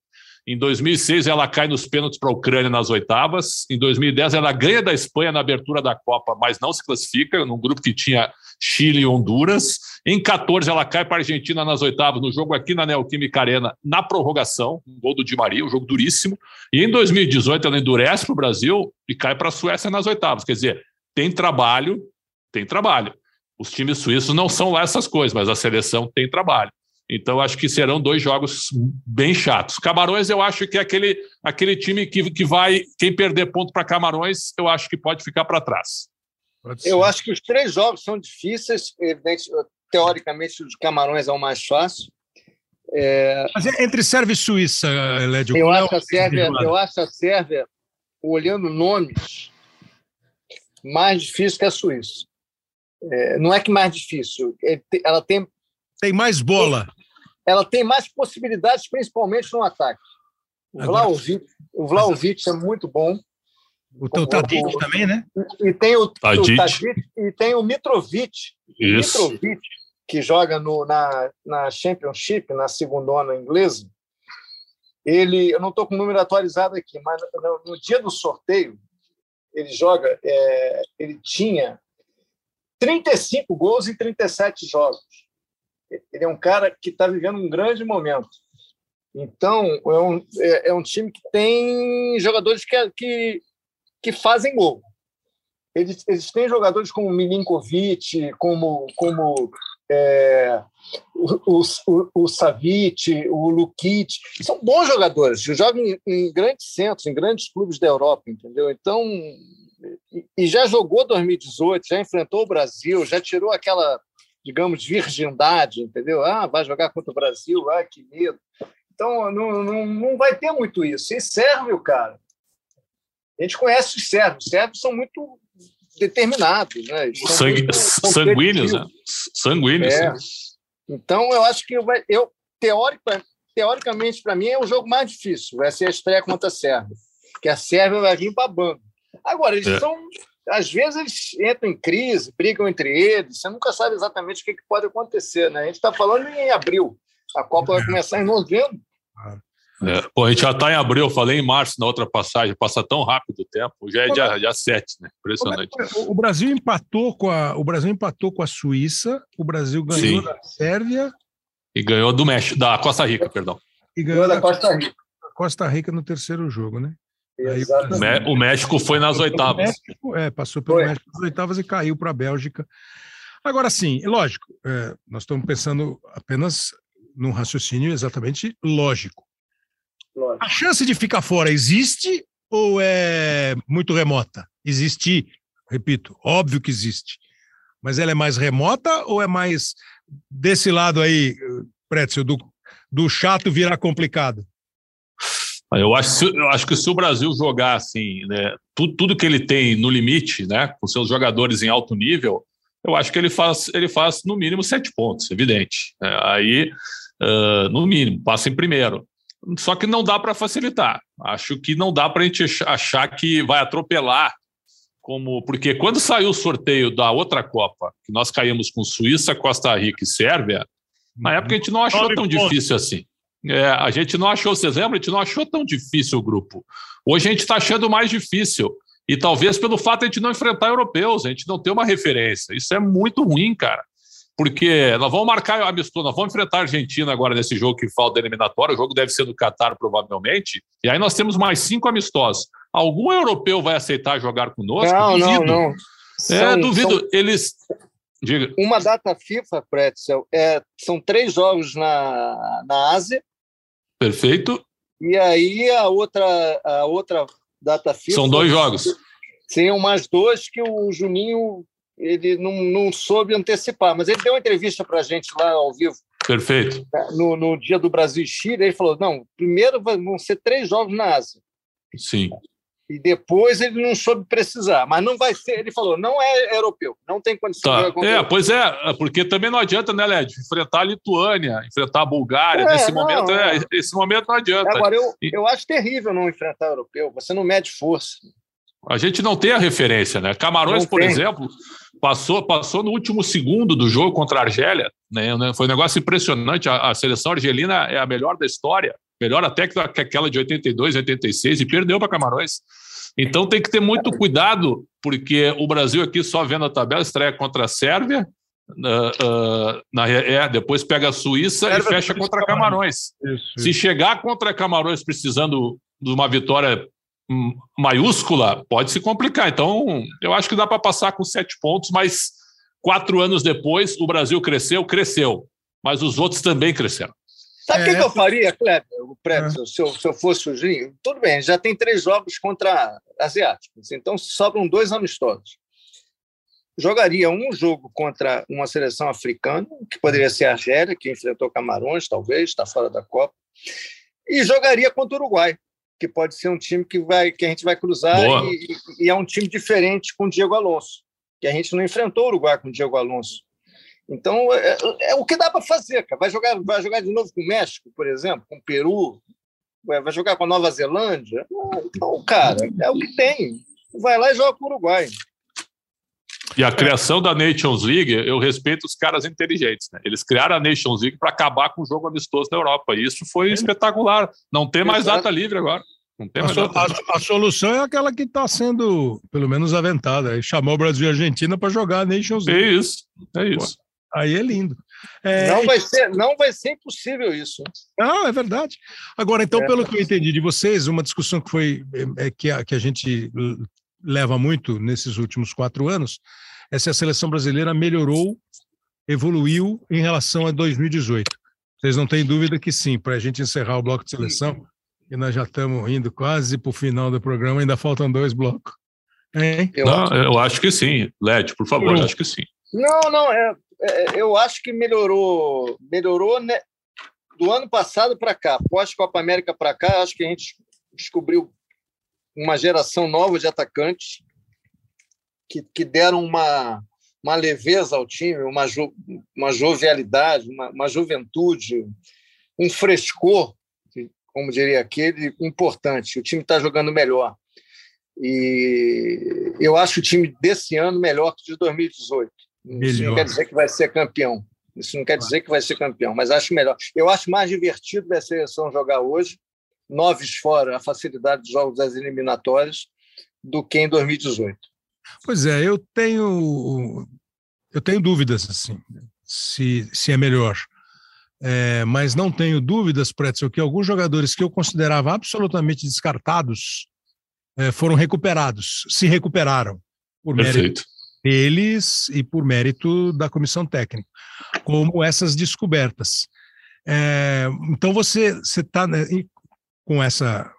Em 2006, ela cai nos pênaltis para a Ucrânia nas oitavas. Em 2010, ela ganha da Espanha na abertura da Copa, mas não se classifica, num grupo que tinha Chile e Honduras. Em 14, ela cai para a Argentina nas oitavas, no jogo aqui na Neoquímica Arena, na prorrogação, um gol do Di Maria, um jogo duríssimo. E em 2018, ela endurece para o Brasil e cai para a Suécia nas oitavas. Quer dizer, tem trabalho, tem trabalho. Os times suíços não são lá essas coisas, mas a seleção tem trabalho. Então, acho que serão dois jogos bem chatos. Camarões, eu acho que é aquele, aquele time que, que vai. Quem perder ponto para Camarões, eu acho que pode ficar para trás. Eu acho que os três jogos são difíceis. Evidente, teoricamente, o de Camarões é o mais fácil. É... Mas é entre Sérvia e Suíça, Lédio. Eu, acho a Sérvia, eu acho a Sérvia, olhando nomes, mais difícil que a Suíça. É, não é que mais difícil, ela tem tem mais bola. Ela tem mais possibilidades, principalmente no ataque. O Vlaovic, o Vlaovic é muito bom. O, o Tadic também, né? E tem o, Tadic. o Tadic e tem o Mitrovic. Isso. Mitrovic, que joga no, na, na Championship, na segunda inglesa. Ele, eu não estou com o número atualizado aqui, mas no, no dia do sorteio, ele joga, é, ele tinha 35 gols em 37 jogos. Ele é um cara que está vivendo um grande momento. Então, é um, é, é um time que tem jogadores que, que, que fazem gol. Eles, eles têm jogadores como Milinkovic, como, como é, o, o, o Savic, o Lukic. São bons jogadores, jogam em, em grandes centros, em grandes clubes da Europa, entendeu? Então, e já jogou 2018, já enfrentou o Brasil, já tirou aquela, digamos, virgindade, entendeu? Ah, vai jogar contra o Brasil, ah, que medo. Então, não, não, não vai ter muito isso. E sérvio, cara, a gente conhece os sérvios. Os sérvios são muito determinados, né? Sangu... Sanguíneos, né? Sanguíneos. É. Então, eu acho que eu, eu teórica, teoricamente, para mim, é o jogo mais difícil. Vai ser a estreia contra a Sérvia. Que a Sérvia vai vir babando. Agora, eles é. são. Às vezes eles entram em crise, brigam entre eles, você nunca sabe exatamente o que, pode acontecer. Né? A gente está falando em abril, a Copa vai começar em novembro. É, pô, a gente já está em abril, eu falei em março na outra passagem, passa tão rápido o tempo, já é dia, dia 7, né? Impressionante. O Brasil empatou com a, o Brasil empatou com a Suíça, o Brasil ganhou Sim. da Sérvia. E ganhou do México, da Costa Rica, perdão. E ganhou da Costa Rica. Costa Rica no terceiro jogo, né? Aí, o México foi nas oitavas. México, é, passou pelo foi. México nas oitavas e caiu para a Bélgica. Agora sim, lógico, é, nós estamos pensando apenas num raciocínio exatamente lógico. Lógico. A chance de ficar fora existe ou é muito remota? Existe, repito, óbvio que existe. Mas ela é mais remota ou é mais desse lado aí, Pretzel, do, do chato virar complicado? Eu acho, eu acho que se o Brasil jogar assim, né, tudo, tudo que ele tem no limite, né, com seus jogadores em alto nível, eu acho que ele faz, ele faz no mínimo sete pontos, evidente. Né? Aí, uh, no mínimo, passa em primeiro. Só que não dá para facilitar. Acho que não dá para a gente achar que vai atropelar, como porque quando saiu o sorteio da outra Copa, que nós caímos com Suíça, Costa Rica e Sérvia, na época a gente não achou tão difícil assim. É, a gente não achou, vocês lembram? A gente não achou tão difícil o grupo. Hoje a gente está achando mais difícil. E talvez pelo fato de a gente não enfrentar europeus, a gente não ter uma referência. Isso é muito ruim, cara. Porque nós vamos marcar a mistura, nós vamos enfrentar a Argentina agora nesse jogo que falta eliminatório. O jogo deve ser do Catar, provavelmente. E aí nós temos mais cinco amistosos. Algum europeu vai aceitar jogar conosco? Não, duvido. não, não. É, são, duvido. São... Eles. Diga. Uma data FIFA, Pretzel, é, são três jogos na, na Ásia Perfeito. E aí a outra, a outra data FIFA. São dois jogos. Sim, mais dois que o Juninho ele não, não soube antecipar, mas ele deu uma entrevista para a gente lá ao vivo. Perfeito. No, no dia do Brasil e Chile, ele falou: não, primeiro vão ser três jogos na Ásia. Sim e depois ele não soube precisar. Mas não vai ser, ele falou, não é europeu, não tem condição tá. de É, pois é, porque também não adianta, né, Led? Enfrentar a Lituânia, enfrentar a Bulgária, é, nesse não, momento, é. é. esse momento não adianta. Agora, eu, eu acho terrível não enfrentar europeu, você não mede força. A gente não tem a referência, né? Camarões, não por tem. exemplo, passou, passou no último segundo do jogo contra a Argélia, né? né? Foi um negócio impressionante. A, a seleção argelina é a melhor da história melhor até que aquela de 82, 86, e perdeu para Camarões. Então tem que ter muito cuidado, porque o Brasil aqui só vendo a tabela, estreia contra a Sérvia, uh, uh, na, é, depois pega a Suíça Sérvia e fecha contra Camarões. Isso, Se chegar contra Camarões precisando de uma vitória maiúscula, pode se complicar. Então, eu acho que dá para passar com sete pontos, mas quatro anos depois, o Brasil cresceu, cresceu, mas os outros também cresceram. Sabe o é, que, que, eu faria, Kleber, o Pretzel, é. se, eu, se eu fosse o Juninho? Tudo bem, já tem três jogos contra asiáticos, então sobram dois amistosos. Jogaria um jogo contra uma seleção africana, que poderia ser a Argélia, que enfrentou Camarões, talvez, está fora da Copa, e jogaria contra o Uruguai, que pode ser um time que, vai, que a gente vai cruzar e, e, é um time diferente com o Diego Alonso, que a gente não enfrentou o Uruguai com o Diego Alonso. Então, é, é, é o que dá para fazer, cara. Vai jogar, vai jogar de novo com o México, por exemplo, com o Peru, vai jogar com a Nova Zelândia. Então, cara, é o que tem. vai lá e joga com o Uruguai. E a criação da Nations League, eu respeito os caras inteligentes. Né? Eles criaram a Nations League para acabar com o jogo amistoso na Europa. E isso foi espetacular. Não tem mais data livre agora. Não tem a, so, a, a, solução é aquela que está sendo, pelo menos, aventada. Chamou o Brasil e a Argentina para jogar a Nations League. É isso, é isso. Pô, aí é lindo. É, não, vai ser, não vai ser impossível isso. Não, é verdade. Agora, então, é. pelo que eu entendi de vocês, uma discussão que foi é, que, a, que a gente leva muito nesses últimos quatro anos é se a seleção brasileira melhorou, evoluiu em relação a 2018. Vocês não têm dúvida que sim, para a gente encerrar o bloco de seleção, e nós já estamos indo quase para o final do programa, ainda faltam dois blocos. Hein? Eu, não, eu acho que sim. Led, por favor, eu acho que sim. Não, não, é, é, eu acho que melhorou, melhorou né, do ano passado para cá, pós-Copa América para cá, acho que a gente descobriu uma geração nova de atacantes que, que deram uma, uma leveza ao time, uma, uma jovialidade, uma, uma juventude, um frescor, como diria aquele, importante. O time está jogando melhor. E eu acho o time desse ano melhor que o de 2018. Melhor. Isso não quer dizer que vai ser campeão. Isso não quer dizer que vai ser campeão, mas acho melhor. Eu acho mais divertido a seleção jogar hoje, noves fora a facilidade dos jogos das eliminatórias, do que em 2018. Pois é, eu tenho eu tenho dúvidas assim, se, se é melhor. É, mas não tenho dúvidas, Pretzel, que alguns jogadores que eu considerava absolutamente descartados é, foram recuperados, se recuperaram por Perfeito. mérito deles e por mérito da comissão técnica, como essas descobertas. É, então você está né, com essa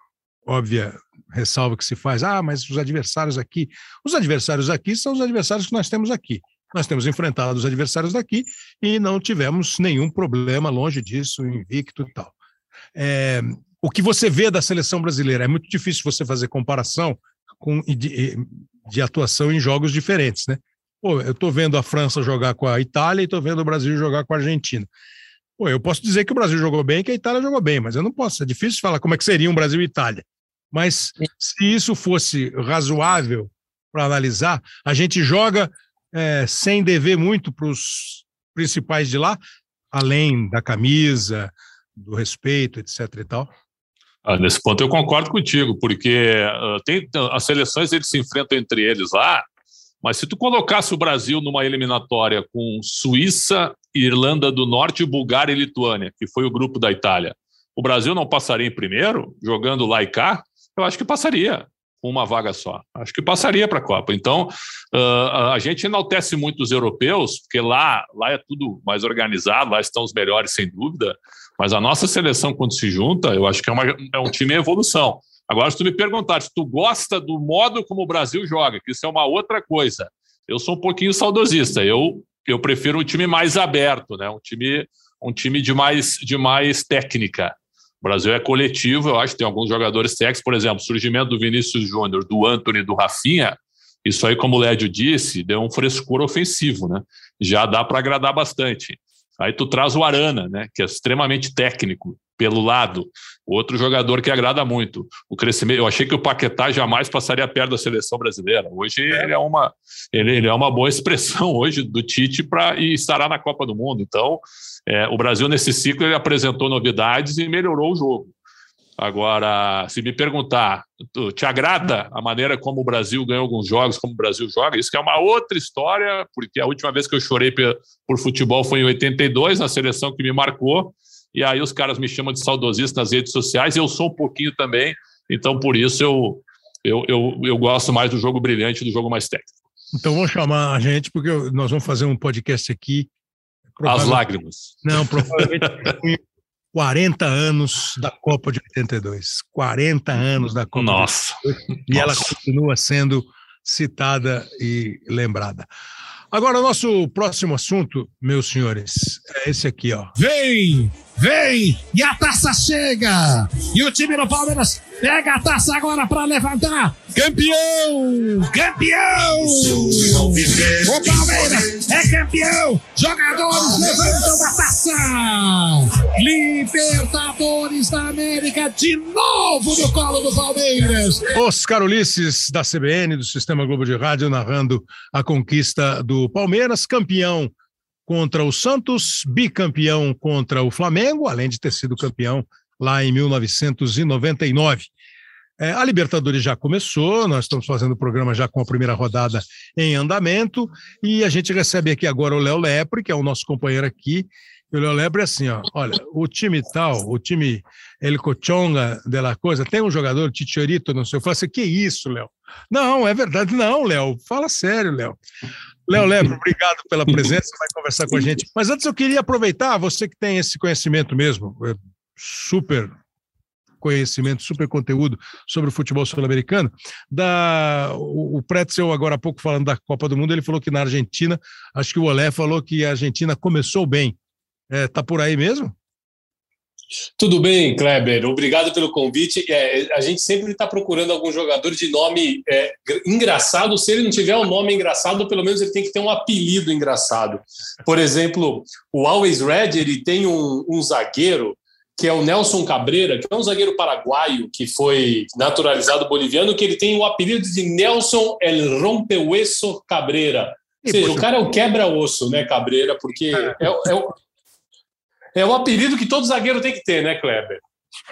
óbvia ressalva que se faz, ah, mas os adversários aqui, os adversários aqui são os adversários que nós temos aqui. Nós temos enfrentado os adversários daqui e não tivemos nenhum problema longe disso, invicto e tal. É, o que você vê da seleção brasileira é muito difícil você fazer comparação com, de, de atuação em jogos diferentes, né? Pô, eu estou vendo a França jogar com a Itália e estou vendo o Brasil jogar com a Argentina. Pô, eu posso dizer que o Brasil jogou bem e que a Itália jogou bem, mas eu não posso. É difícil falar como é que seria um Brasil e Itália. Mas se isso fosse razoável para analisar, a gente joga é, sem dever muito para os principais de lá, além da camisa, do respeito, etc. e tal. Ah, nesse ponto eu concordo contigo, porque uh, tem, as seleções eles se enfrentam entre eles lá, mas se tu colocasse o Brasil numa eliminatória com Suíça, Irlanda do Norte, Bulgária e Lituânia, que foi o grupo da Itália, o Brasil não passaria em primeiro, jogando lá e cá? Eu acho que passaria com uma vaga só. Acho que passaria para a Copa. Então, uh, a gente enaltece muito os europeus, porque lá, lá é tudo mais organizado, lá estão os melhores, sem dúvida. Mas a nossa seleção, quando se junta, eu acho que é, uma, é um time em evolução. Agora, se tu me perguntar se tu gosta do modo como o Brasil joga, que isso é uma outra coisa, eu sou um pouquinho saudosista. Eu, eu prefiro um time mais aberto, né? um time, um time de, mais, de mais técnica. O Brasil é coletivo, eu acho que tem alguns jogadores técnicos, por exemplo, surgimento do Vinícius Júnior, do Anthony, do Rafinha, isso aí, como o Lédio disse, deu um frescor ofensivo, né? Já dá para agradar bastante. Aí tu traz o Arana, né, que é extremamente técnico pelo lado, outro jogador que agrada muito. O crescimento, eu achei que o Paquetá jamais passaria perto da seleção brasileira. Hoje ele é uma ele, ele é uma boa expressão hoje do Tite para e estará na Copa do Mundo. Então, é, o Brasil nesse ciclo ele apresentou novidades e melhorou o jogo. Agora, se me perguntar, te agrada a maneira como o Brasil ganhou alguns jogos, como o Brasil joga? Isso que é uma outra história, porque a última vez que eu chorei por futebol foi em 82, na seleção que me marcou, e aí os caras me chamam de saudosista nas redes sociais, e eu sou um pouquinho também, então por isso eu, eu, eu, eu gosto mais do jogo brilhante do jogo mais técnico. Então vamos chamar a gente, porque nós vamos fazer um podcast aqui. As lágrimas. Não, provavelmente 40 anos da Copa de 82. 40 anos da Copa Nossa. de 82. E Nossa. ela continua sendo citada e lembrada. Agora, o nosso próximo assunto, meus senhores, é esse aqui, ó. Vem! Vem! E a taça chega! E o time do Palmeiras pega a taça agora para levantar! Campeão! Campeão! O Palmeiras é campeão! Jogadores levantam a taça! Libertadores da América, de novo no colo do Palmeiras. Oscar Ulisses, da CBN, do Sistema Globo de Rádio, narrando a conquista do Palmeiras, campeão contra o Santos, bicampeão contra o Flamengo, além de ter sido campeão lá em 1999. É, a Libertadores já começou, nós estamos fazendo o programa já com a primeira rodada em andamento, e a gente recebe aqui agora o Léo Lepre, que é o nosso companheiro aqui. E o Léo Lepre é assim, ó, olha, o time tal, o time El Cochonga de la coisa, tem um jogador, Tichorito, não sei, eu falo assim, que isso, Léo? Não, é verdade, não, Léo, fala sério, Léo. Léo Lepre, obrigado pela presença, vai conversar com a gente. Mas antes eu queria aproveitar, você que tem esse conhecimento mesmo, é super conhecimento, super conteúdo sobre o futebol sul-americano. Da, o, o Pretzel, agora há pouco, falando da Copa do Mundo, ele falou que na Argentina, acho que o Olé falou que a Argentina começou bem. É, tá por aí mesmo? Tudo bem, Kleber. Obrigado pelo convite. É, a gente sempre está procurando algum jogador de nome é, engraçado. Se ele não tiver um nome engraçado, pelo menos ele tem que ter um apelido engraçado. Por exemplo, o Always Red ele tem um, um zagueiro que é o Nelson Cabreira, que é um zagueiro paraguaio que foi naturalizado boliviano, que ele tem o apelido de Nelson El Rompehueso Cabreira. Ou seja, o cara é o quebra-osso, né, Cabreira? Porque é, é, é, é o apelido que todo zagueiro tem que ter, né, Kleber?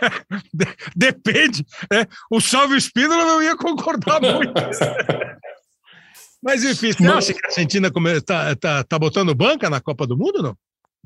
Depende. É, o Salve Espínola não ia concordar muito. Mas enfim, você acha que a Argentina está tá, tá botando banca na Copa do Mundo, não?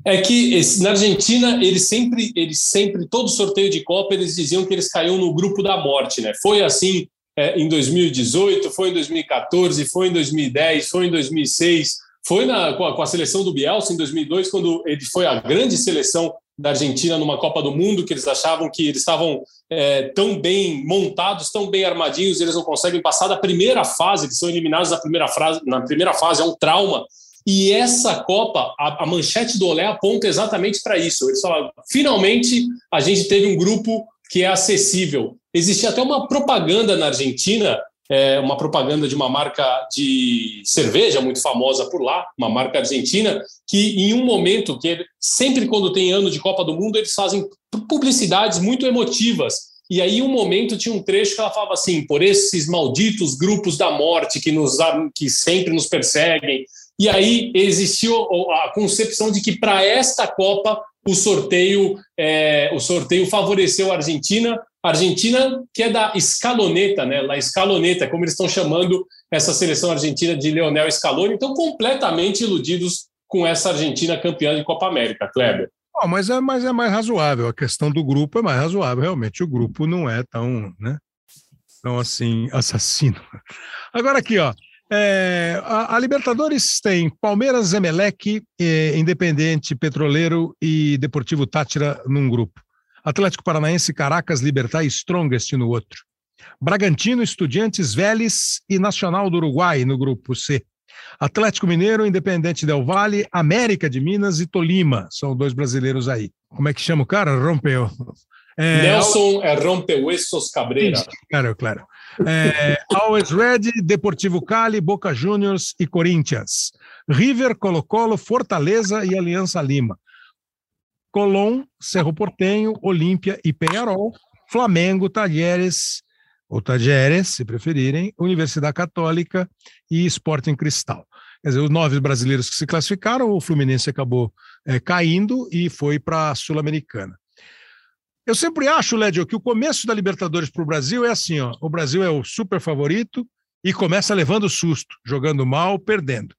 É que esse, na Argentina, eles sempre, eles sempre, todo sorteio de Copa, eles diziam que eles caíam no grupo da morte, né? Foi assim é, em 2018, foi em 2014, foi em 2010, foi em 2006, foi na, com, a, com a seleção do Bielsa em 2002, quando ele foi a grande seleção da Argentina numa Copa do Mundo, que eles achavam que eles estavam é, tão bem montados, tão bem armadinhos, eles não conseguem passar da primeira fase, eles são eliminados na primeira, fase, na primeira fase, é um trauma e essa Copa, a, a manchete do Olé aponta exatamente para isso. Eles falaram: finalmente a gente teve um grupo que é acessível. Existia até uma propaganda na Argentina, é, uma propaganda de uma marca de cerveja muito famosa por lá, uma marca argentina, que em um momento, que sempre quando tem ano de Copa do Mundo, eles fazem publicidades muito emotivas. E aí, um momento, tinha um trecho que ela falava assim: por esses malditos grupos da morte que, nos, que sempre nos perseguem, e aí existiu a concepção de que para esta Copa o sorteio, é, o sorteio favoreceu a Argentina. A Argentina, que é da escaloneta, né? La escaloneta, como eles estão chamando essa seleção argentina de Leonel Scaloni, então completamente iludidos com essa Argentina campeã de Copa América, Kleber. Oh, mas, é, mas é mais razoável. A questão do grupo é mais razoável. Realmente, o grupo não é tão, né, tão assim, assassino. Agora aqui, ó. É, a, a, Libertadores tem Palmeiras, Emelec, eh, Independente, Petroleiro e Deportivo Tátira num grupo. Atlético Paranaense, Caracas, Libertar e Strongest no outro. Bragantino, Estudiantes, Vélez e Nacional do Uruguai no grupo C. Atlético Mineiro, Independente Del Vale, América de Minas e Tolima. São dois brasileiros aí. Como é que chama o cara? Rompeu. É, Nelson é Rompeuessos Cabreira. Claro, claro. É, Always Red, Deportivo Cali, Boca Juniors e Corinthians. River, Colo-Colo, Fortaleza e Aliança Lima. Colón, Cerro Portenho, Olímpia e Penharol. Flamengo, Talheres, ou Tajeres, se preferirem, Universidade Católica e Sporting Cristal. Quer dizer, os nove brasileiros que se classificaram, o Fluminense acabou é, caindo e foi para a Sul-Americana. Eu sempre acho, Lédio, que o começo da Libertadores para o Brasil é assim: ó, o Brasil é o super favorito e começa levando susto, jogando mal, perdendo.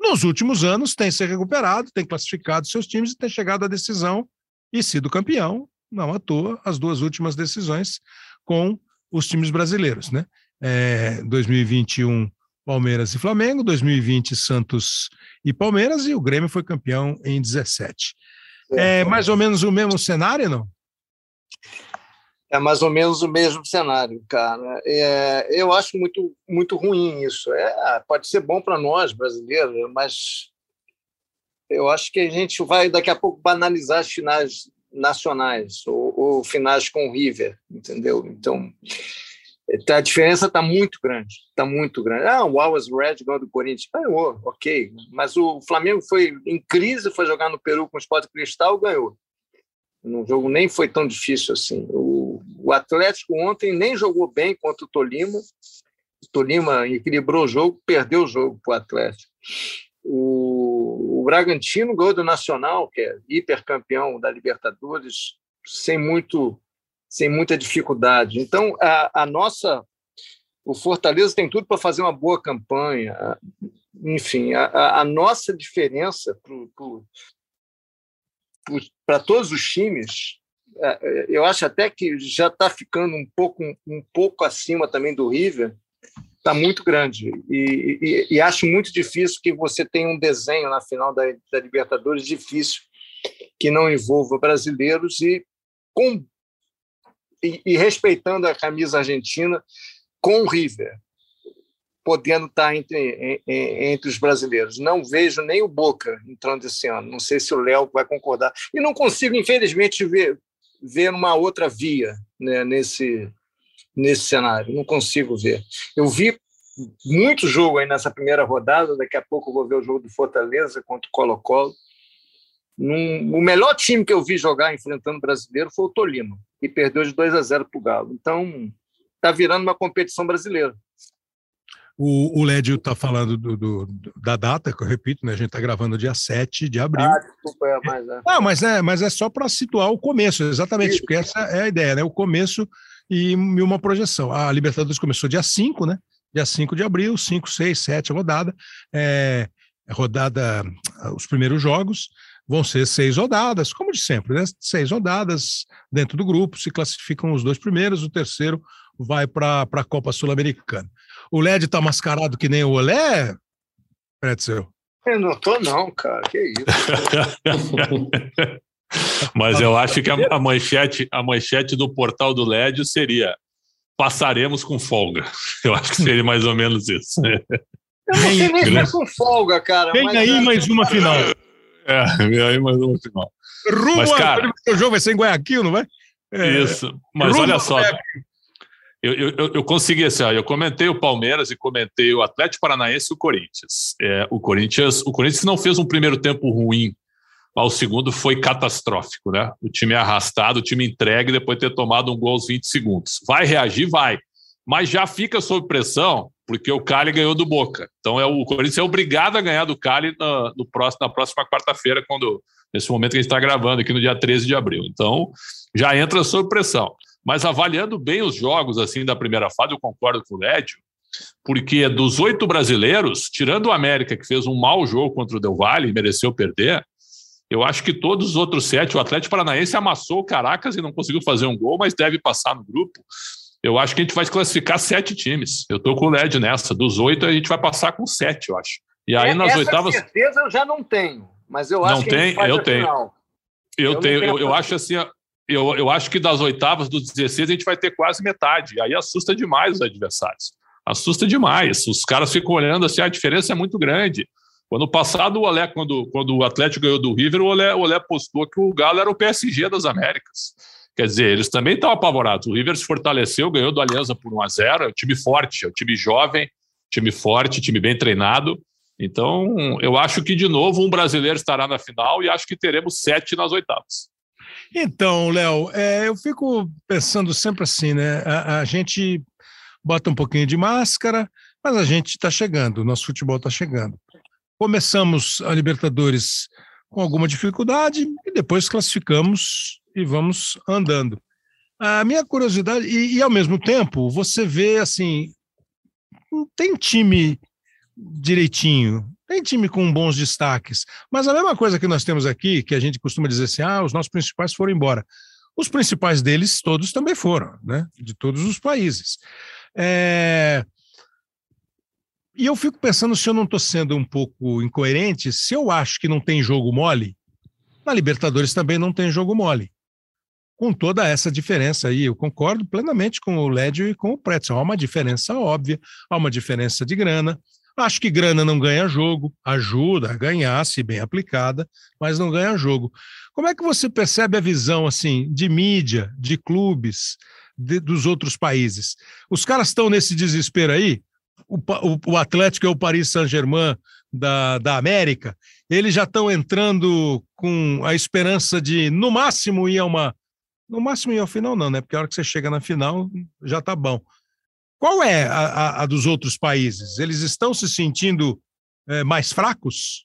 Nos últimos anos tem se recuperado, tem classificado seus times e tem chegado à decisão e sido campeão, não à toa, as duas últimas decisões com os times brasileiros, né? É, 2021 Palmeiras e Flamengo, 2020 Santos e Palmeiras e o Grêmio foi campeão em 17. É mais ou menos o mesmo cenário, não? É mais ou menos o mesmo cenário, cara. É, eu acho muito, muito ruim isso. É, pode ser bom para nós, brasileiros, mas eu acho que a gente vai daqui a pouco banalizar as finais nacionais ou, ou finais com o River, entendeu? Então, a diferença está muito grande, está muito grande. Ah, o Always Red ganhou do Corinthians, ganhou, ok. Mas o Flamengo foi em crise, foi jogar no Peru com o Sport Cristal, ganhou. Num jogo nem foi tão difícil assim. O, o Atlético ontem nem jogou bem contra o Tolima. O Tolima equilibrou o jogo, perdeu o jogo para o Atlético. O, o Bragantino ganhou do Nacional, que é hipercampeão da Libertadores, sem muito sem muita dificuldade. Então, a, a nossa o Fortaleza tem tudo para fazer uma boa campanha. Enfim, a, a nossa diferença para todos os times, é, é, eu acho até que já está ficando um pouco, um pouco acima também do River, está muito grande. E, e, e, acho muito difícil que você tenha um desenho na final da, da Libertadores difícil que não envolva brasileiros e com e, e, respeitando a camisa argentina com o River, podendo estar entre, entre os brasileiros. Não vejo nem o Boca entrando esse ano. Não sei se o Léo vai concordar. E não consigo, infelizmente, ver, ver uma outra via né, nesse, nesse cenário. Não consigo ver. Eu vi muito jogo aí nessa primeira rodada. Daqui a pouco vou ver o jogo do Fortaleza contra o Colo-Colo. O melhor time que eu vi jogar enfrentando o brasileiro foi o Tolima, e perdeu de 2 a 0 para o Galo. Então, está virando uma competição brasileira. O, o Lédio está falando do, do, da data, que eu repito, né? A gente está gravando dia 7 de abril. Ah, desculpa, é, mas é. Ah, mas é, mas é só para situar o começo, exatamente, porque essa é a ideia, né? O começo e uma projeção. A Libertadores começou dia 5, né? Dia 5 de abril, 5, 6, 7 rodada. É, rodada, os primeiros jogos vão ser seis rodadas, como de sempre, né? Seis rodadas dentro do grupo, se classificam os dois primeiros, o terceiro vai para a Copa Sul-Americana. O LED está mascarado que nem o Olé, Pretzel? Eu não tô não, cara, que isso. Mas eu acho que a, manchete, a manchete do portal do LED seria passaremos com folga. Eu acho que seria mais ou menos isso. Eu não sei nem se é com folga, cara. Vem aí é... mais uma final. É, vem aí mais uma final. Rumo mas, cara, o jogo vai ser em Guayaquil, não vai? É, isso. Mas olha só, eu, eu, eu consegui assim, ó, eu comentei o Palmeiras e comentei o Atlético Paranaense e o Corinthians. É, o Corinthians. O Corinthians não fez um primeiro tempo ruim, mas o segundo foi catastrófico, né? O time arrastado, o time entregue depois de ter tomado um gol aos 20 segundos. Vai reagir? Vai. Mas já fica sob pressão, porque o Cali ganhou do Boca. Então é o Corinthians é obrigado a ganhar do Cali na, no próximo, na próxima quarta-feira, quando nesse momento que a gente está gravando, aqui no dia 13 de abril. Então já entra sob pressão. Mas avaliando bem os jogos assim da primeira fase, eu concordo com o Lédio, porque dos oito brasileiros, tirando o América, que fez um mau jogo contra o Del Valle e mereceu perder, eu acho que todos os outros sete, o Atlético Paranaense amassou o Caracas e não conseguiu fazer um gol, mas deve passar no grupo. Eu acho que a gente vai classificar sete times. Eu estou com o LED nessa. Dos oito, a gente vai passar com sete, eu acho. E aí, é, nas oitavas. certeza eu já não tenho, mas eu acho não que tem, eu tenho. Eu, eu tenho, eu, eu acho assim, eu, eu acho que das oitavas, dos 16, a gente vai ter quase metade. Aí assusta demais os adversários. Assusta demais. Os caras ficam olhando assim, a diferença é muito grande. Quando passado, o Olé, quando, quando o Atlético ganhou do River, o Olé, o Olé postou que o Galo era o PSG das Américas. Quer dizer, eles também estão apavorados. O River se fortaleceu, ganhou do Aliança por 1 a 0 É um time forte, é um time jovem, time forte, time bem treinado. Então, eu acho que, de novo, um brasileiro estará na final e acho que teremos sete nas oitavas. Então, Léo, é, eu fico pensando sempre assim, né? A, a, gente bota um pouquinho de máscara, mas a gente está chegando, o nosso futebol está chegando. Começamos a Libertadores com alguma dificuldade e depois classificamos e vamos andando. A minha curiosidade, e, e ao mesmo tempo, você vê assim, tem time direitinho, tem time com bons destaques, mas a mesma coisa que nós temos aqui, que a gente costuma dizer assim, ah, os nossos principais foram embora. Os principais deles todos também foram, né? De todos os países. É... E eu fico pensando se eu não estou sendo um pouco incoerente, se eu acho que não tem jogo mole, na Libertadores também não tem jogo mole. Com toda essa diferença aí, eu concordo plenamente com o Lédio e com o Pretzel. Há uma diferença óbvia, há uma diferença de grana, Acho que grana não ganha jogo, ajuda a ganhar, se bem aplicada, mas não ganha jogo. Como é que você percebe a visão assim de mídia, de clubes, de, dos outros países? Os caras estão nesse desespero aí? O, o, o Atlético é o Paris Saint-Germain da, da América, eles já estão entrando com a esperança de, no máximo, ir a uma. No máximo ir ao final, não, né? Porque a hora que você chega na final já tá bom. Qual é a, a, dos outros países? Eles estão se sentindo é, mais fracos?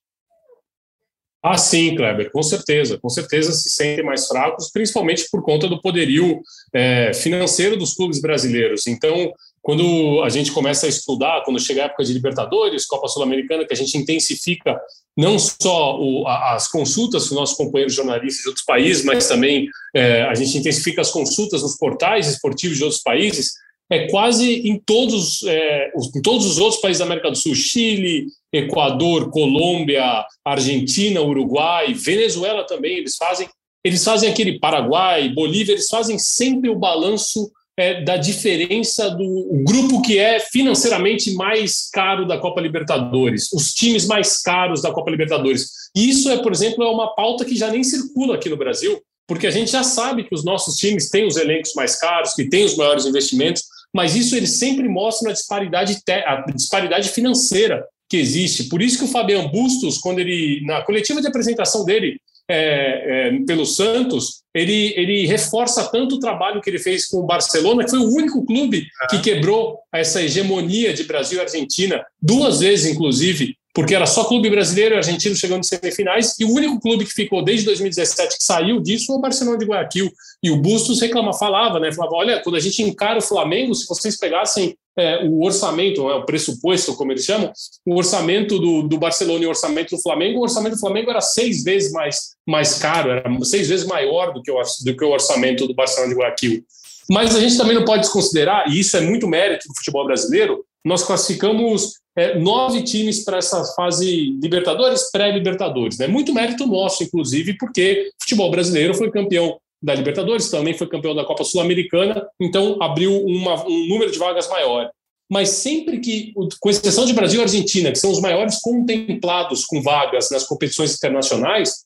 Ah, sim, Kleber, com certeza. Com certeza se sentem mais fracos, principalmente por conta do poderio é, financeiro dos clubes brasileiros. Então, quando a gente começa a estudar, quando chega a época de Libertadores, Copa Sul-Americana, que a gente intensifica não só o, as consultas com nossos companheiros jornalistas de outros países, mas também é, a gente intensifica as consultas nos portais esportivos de outros países, é quase em todos, é, em todos os outros países da América do Sul, Chile, Equador, Colômbia, Argentina, Uruguai, Venezuela também, eles fazem, eles fazem aquele Paraguai, Bolívia, eles fazem sempre o balanço é, da diferença do grupo que é financeiramente mais caro da Copa Libertadores, os times mais caros da Copa Libertadores. E isso é, por exemplo, é uma pauta que já nem circula aqui no Brasil, porque a gente já sabe que os nossos times têm os elencos mais caros, que têm os maiores investimentos, mas isso eles sempre mostram a disparidade, a disparidade financeira que existe. Por isso que o Fabiano Bustos, quando ele, na coletiva de apresentação dele é, é, pelo Santos, ele, ele reforça tanto o trabalho que ele fez com o Barcelona, que foi o único clube que quebrou essa hegemonia de Brasil e Argentina, duas vezes, inclusive, porque era só clube brasileiro e argentino chegando em semifinais, e o único clube que ficou desde 2017 que saiu disso foi o Barcelona de Guayaquil. E o Bustos reclama, falava, né? Falava: olha, quando a gente encara o Flamengo, se vocês pegassem é, o orçamento, é, o pressuposto, como eles chamam, o orçamento do, do Barcelona e o orçamento do Flamengo, o orçamento do Flamengo era seis vezes mais, mais caro, era seis vezes maior do que, o, do que o orçamento do Barcelona de Guayaquil. Mas a gente também não pode desconsiderar, e isso é muito mérito do futebol brasileiro, nós classificamos é, nove times para essa fase Libertadores, pré-Libertadores. Né? Muito mérito nosso, inclusive, porque o futebol brasileiro foi campeão da Libertadores, também foi campeão da Copa Sul-Americana, então abriu uma, um número de vagas maior. Mas sempre que, com exceção de Brasil e Argentina, que são os maiores contemplados com vagas nas competições internacionais,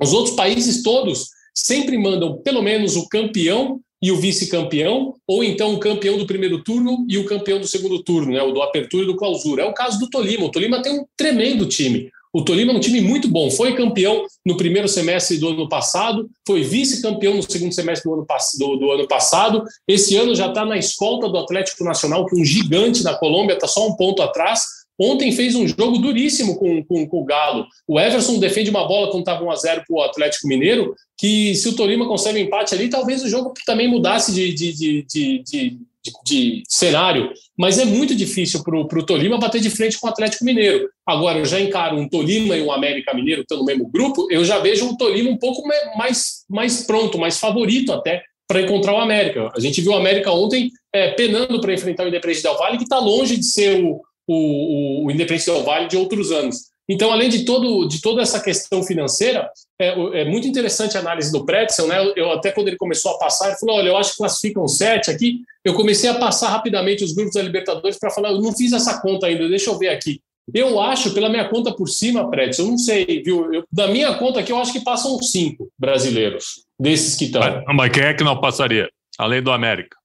os outros países todos sempre mandam pelo menos o campeão e o vice-campeão, ou então o campeão do primeiro turno e o campeão do segundo turno, né, o do apertura e do clausura. É o caso do Tolima. O Tolima tem um tremendo time. O Tolima é um time muito bom. Foi campeão no primeiro semestre do ano passado, foi vice-campeão no segundo semestre do ano, do, do ano passado. Esse ano já está na escolta do Atlético Nacional, que é um gigante na Colômbia, está só um ponto atrás. Ontem fez um jogo duríssimo com, com, com o Galo. O Everson defende uma bola quando estava 1x0 para o Atlético Mineiro, que se o Tolima consegue um empate ali, talvez o jogo também mudasse de, de, de, de, de, cenário. Mas é muito difícil para o Tolima bater de frente com o Atlético Mineiro. Agora, eu já encaro um Tolima e um América Mineiro estão no mesmo grupo, eu já vejo um Tolima um pouco mais, mais pronto, mais favorito até para encontrar o América. A gente viu o América ontem é, penando para enfrentar o Independente Del Valle, que está longe de ser o o, o Independente Vale de outros anos. Então, além de, todo, de toda essa questão financeira, é, é muito interessante a análise do Pretzel, né? Eu, até quando ele começou a passar, ele falou: olha, eu acho que classificam sete aqui. Eu comecei a passar rapidamente os grupos da Libertadores para falar, eu não fiz essa conta ainda, deixa eu ver aqui. Eu acho, pela minha conta por cima, Pretzel, eu não sei, viu? Eu, da minha conta aqui, eu acho que passam cinco brasileiros desses que estão. Mas quem é que não passaria, além do América?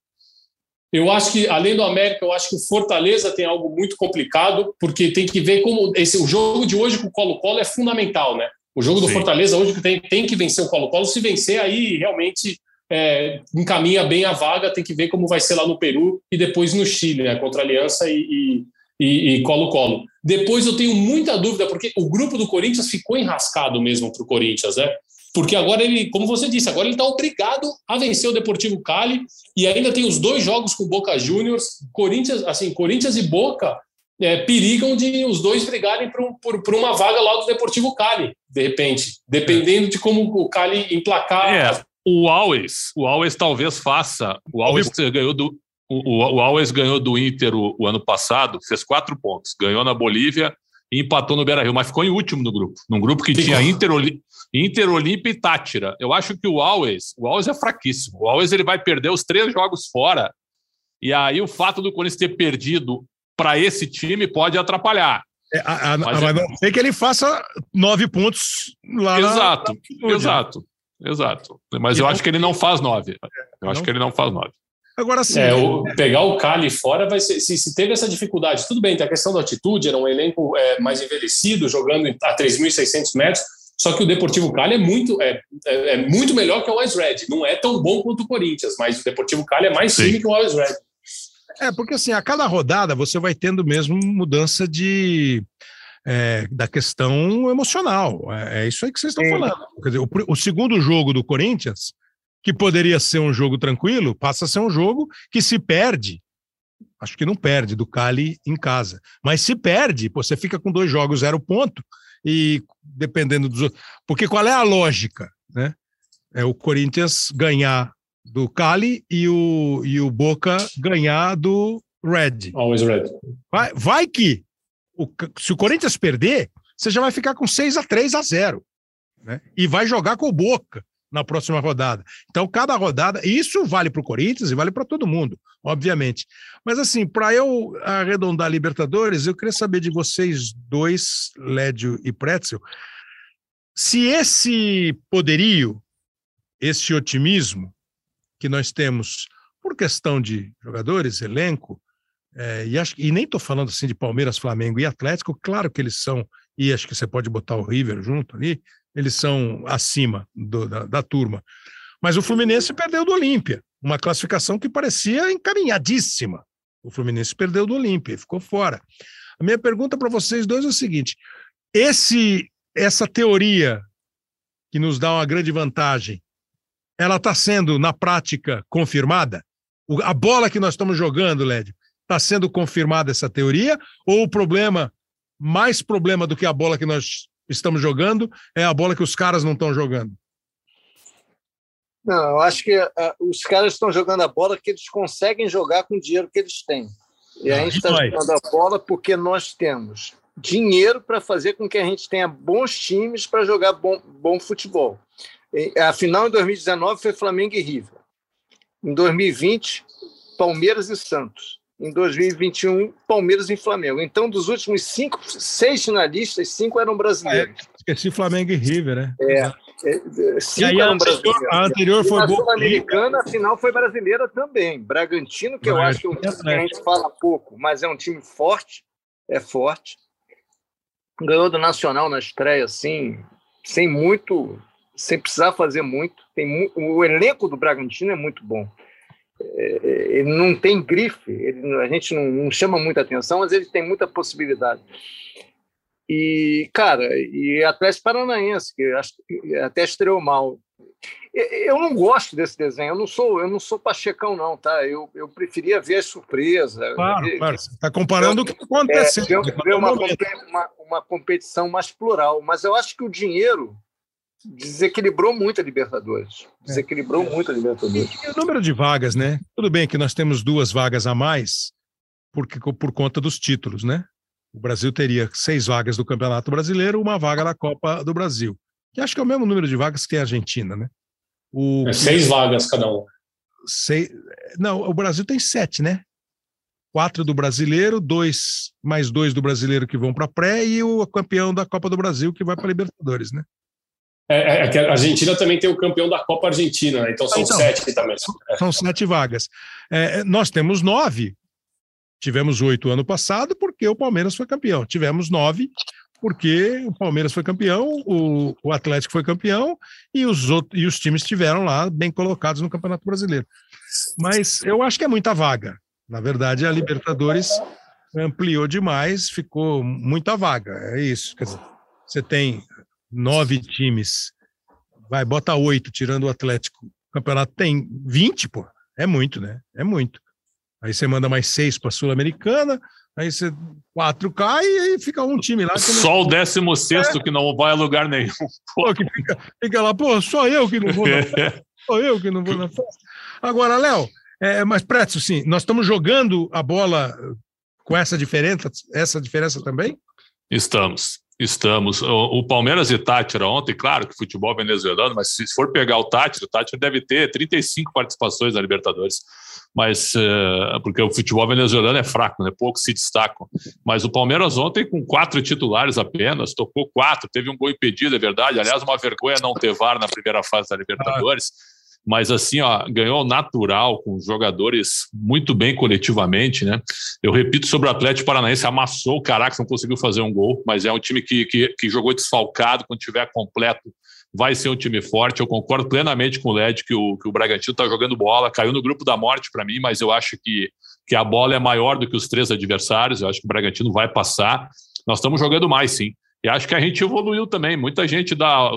Eu acho que, além do América, eu acho que o Fortaleza tem algo muito complicado, porque tem que ver como esse, o jogo de hoje com o Colo-Colo é fundamental, né? O jogo do Sim. Fortaleza hoje tem, tem que vencer o Colo-Colo. Se vencer, aí realmente é, encaminha bem a vaga. Tem que ver como vai ser lá no Peru e depois no Chile, né? Contra a Aliança e Colo-Colo. Depois eu tenho muita dúvida, porque o grupo do Corinthians ficou enrascado mesmo para o Corinthians, né? Porque agora ele, como você disse, agora ele está obrigado a vencer o Deportivo Cali e ainda tem os dois jogos com Boca Juniors, Corinthians, assim, Corinthians e Boca é, perigam de os dois brigarem por, por, por, uma vaga lá do Deportivo Cali, de repente, dependendo de como o Cali emplacar. É, o Always, o Always talvez faça. O Always ganhou do o, o Always ganhou do Inter o, o ano passado, fez quatro pontos, ganhou na Bolívia e empatou no Beira Rio, mas ficou em último no grupo. Num grupo que tinha Inter, Inter, Olímpia e Tátira. Eu acho que o Always, o Always é fraquíssimo. O Always ele vai perder os três jogos fora. E aí o fato do Corinthians ter perdido para esse time pode atrapalhar. É, a, a, mas, é... não sei que ele faça nove pontos lá. Exato, na... exato, exato. Mas e eu não... acho que ele não faz nove. Eu não... acho que ele não faz nove. Agora sim. É, o, pegar o Cali fora vai ser. Se, se, teve essa dificuldade, tudo bem, tem a questão da altitude, era um elenco é, mais envelhecido, jogando a 3.600 metros. Só que o Deportivo Cali é muito, é, é, é, muito melhor que o Always Red. Não é tão bom quanto o Corinthians, mas o Deportivo Cali é mais time que o Always Red. É, porque assim, a cada rodada você vai tendo mesmo mudança de. É, da questão emocional. É, é, isso aí que vocês estão falando. Quer dizer, o, o, segundo jogo do Corinthians, que poderia ser um jogo tranquilo, passa a ser um jogo que se perde. Acho que não perde do Cali em casa. Mas se perde, pô, você fica com dois jogos, zero ponto e dependendo dos outros. Porque qual é a lógica? Né? É o Corinthians ganhar do Cali e o, e o Boca ganhar do Red. Always Red. Vai, vai que o, se o Corinthians perder, você já vai ficar com 6 a 3 a 0 né? E vai jogar com o Boca na próxima rodada. Então, cada rodada, isso vale para o Corinthians e vale para todo mundo, obviamente. Mas, assim, para eu arredondar Libertadores, eu queria saber de vocês dois, Lédio e Pretzel, se esse poderio, esse otimismo que nós temos por questão de jogadores, elenco, é, e, acho, e nem estou falando assim de Palmeiras, Flamengo e Atlético, claro que eles são, e acho que você pode botar o River junto ali, eles são acima do, da, da turma. Mas o Fluminense perdeu do Olímpia, uma classificação que parecia encaminhadíssima. O Fluminense perdeu do Olímpia ficou fora. A minha pergunta para vocês dois é o seguinte: esse, essa teoria que nos dá uma grande vantagem, ela está sendo na prática confirmada? O, a bola que nós estamos jogando, Lédio, está sendo confirmada essa teoria? Ou o problema, mais problema do que a bola que nós estamos jogando, é a bola que os caras não estão jogando? Não, eu acho que uh, os caras estão jogando a bola que eles conseguem jogar com o dinheiro que eles têm. E a gente está jogando a bola porque nós temos dinheiro para fazer com que a gente tenha bons times para jogar bom, bom futebol. E, a final em 2019 foi Flamengo e River. Em 2020, Palmeiras e Santos em 2021, Palmeiras e Flamengo. Então, dos últimos cinco, seis finalistas, cinco eram brasileiros. É, esqueci Flamengo e River, né? É. é cinco eram brasileiros. A anterior foi a Sul-Americana, a final foi brasileira também. Bragantino, que eu acho que é um time que a gente fala pouco, mas é um time forte, é forte. Ganhou do Nacional na estreia, assim, sem muito, sem precisar fazer muito. Tem, o elenco do Bragantino é muito bom. É, ele não tem grife, ele, a gente não, não, chama muita atenção, mas ele tem muita possibilidade. E, cara, e Atlético Paranaense, que até estreou mal. Eu não gosto desse desenho, eu não sou, eu não sou pachecão, não, tá? Eu, eu preferia ver a surpresa. Claro, ver, claro. Você está comparando o que aconteceu. É, ver, ver uma, uma, uma competição mais plural, mas eu acho que o dinheiro desequilibrou muito a Libertadores. Desequilibrou é. muito a Libertadores. E, e, o número de vagas, né? Tudo bem que nós temos duas vagas a mais porque, por conta dos títulos, né? O Brasil teria seis vagas do Campeonato Brasileiro, uma vaga da Copa do Brasil. Que acho que é o mesmo número de vagas que a Argentina, né? O... É seis vagas cada um. Seis... Não, o Brasil tem sete, né? Quatro do brasileiro, dois mais dois do brasileiro que vão para pré e o campeão da Copa do Brasil que vai para Libertadores, né? É, é, é, que a Argentina também tem o campeão da Copa Argentina, né? então são então, sete também. São sete vagas. É, nós temos nove. Tivemos oito ano passado porque o Palmeiras foi campeão. Tivemos nove porque o Palmeiras foi campeão, o, o Atlético foi campeão e os, outros, e os times estiveram lá bem colocados no Campeonato Brasileiro. Mas eu acho que é muita vaga. Na verdade, a Libertadores ampliou demais, ficou muita vaga. É isso. Quer dizer, você tem nove times, vai, bota oito, tirando o Atlético. O campeonato tem 20, pô. É muito, né? É muito. Aí você manda mais seis para a Sul-Americana, aí você quatro cai e fica um time lá. Só o décimo sexto é. que não vai a lugar nenhum. Pô, que fica, fica, lá, pô, só eu que não vou na festa. Só eu que não vou na festa. Agora, Léo, é, mas Pretzo, sim, nós estamos jogando a bola com essa diferença, essa diferença também? Estamos. Estamos. O, Palmeiras e Tátira ontem, claro que futebol venezuelano, mas se for pegar o Tátira, o Tátira deve ter 35 participações na Libertadores, mas uh, porque o futebol venezuelano é fraco, né? poucos se destacam. Mas o Palmeiras ontem, com quatro titulares apenas, tocou quatro, teve um gol impedido, é verdade. Aliás, uma vergonha não ter VAR na primeira fase da Libertadores. Mas assim, ó, ganhou natural, com jogadores muito bem coletivamente, né? Eu repito sobre o Atlético Paranaense, amassou o Caracas, não conseguiu fazer um gol, mas é um time que, que, que jogou desfalcado, quando tiver completo, vai ser um time forte. Eu concordo plenamente com o Led que o, que o Bragantino está jogando bola, caiu no grupo da morte para mim, mas eu acho que, que a bola é maior do que os três adversários, eu acho que o Bragantino vai passar. Nós estamos jogando mais, sim. E acho que a gente evoluiu também. Muita gente dá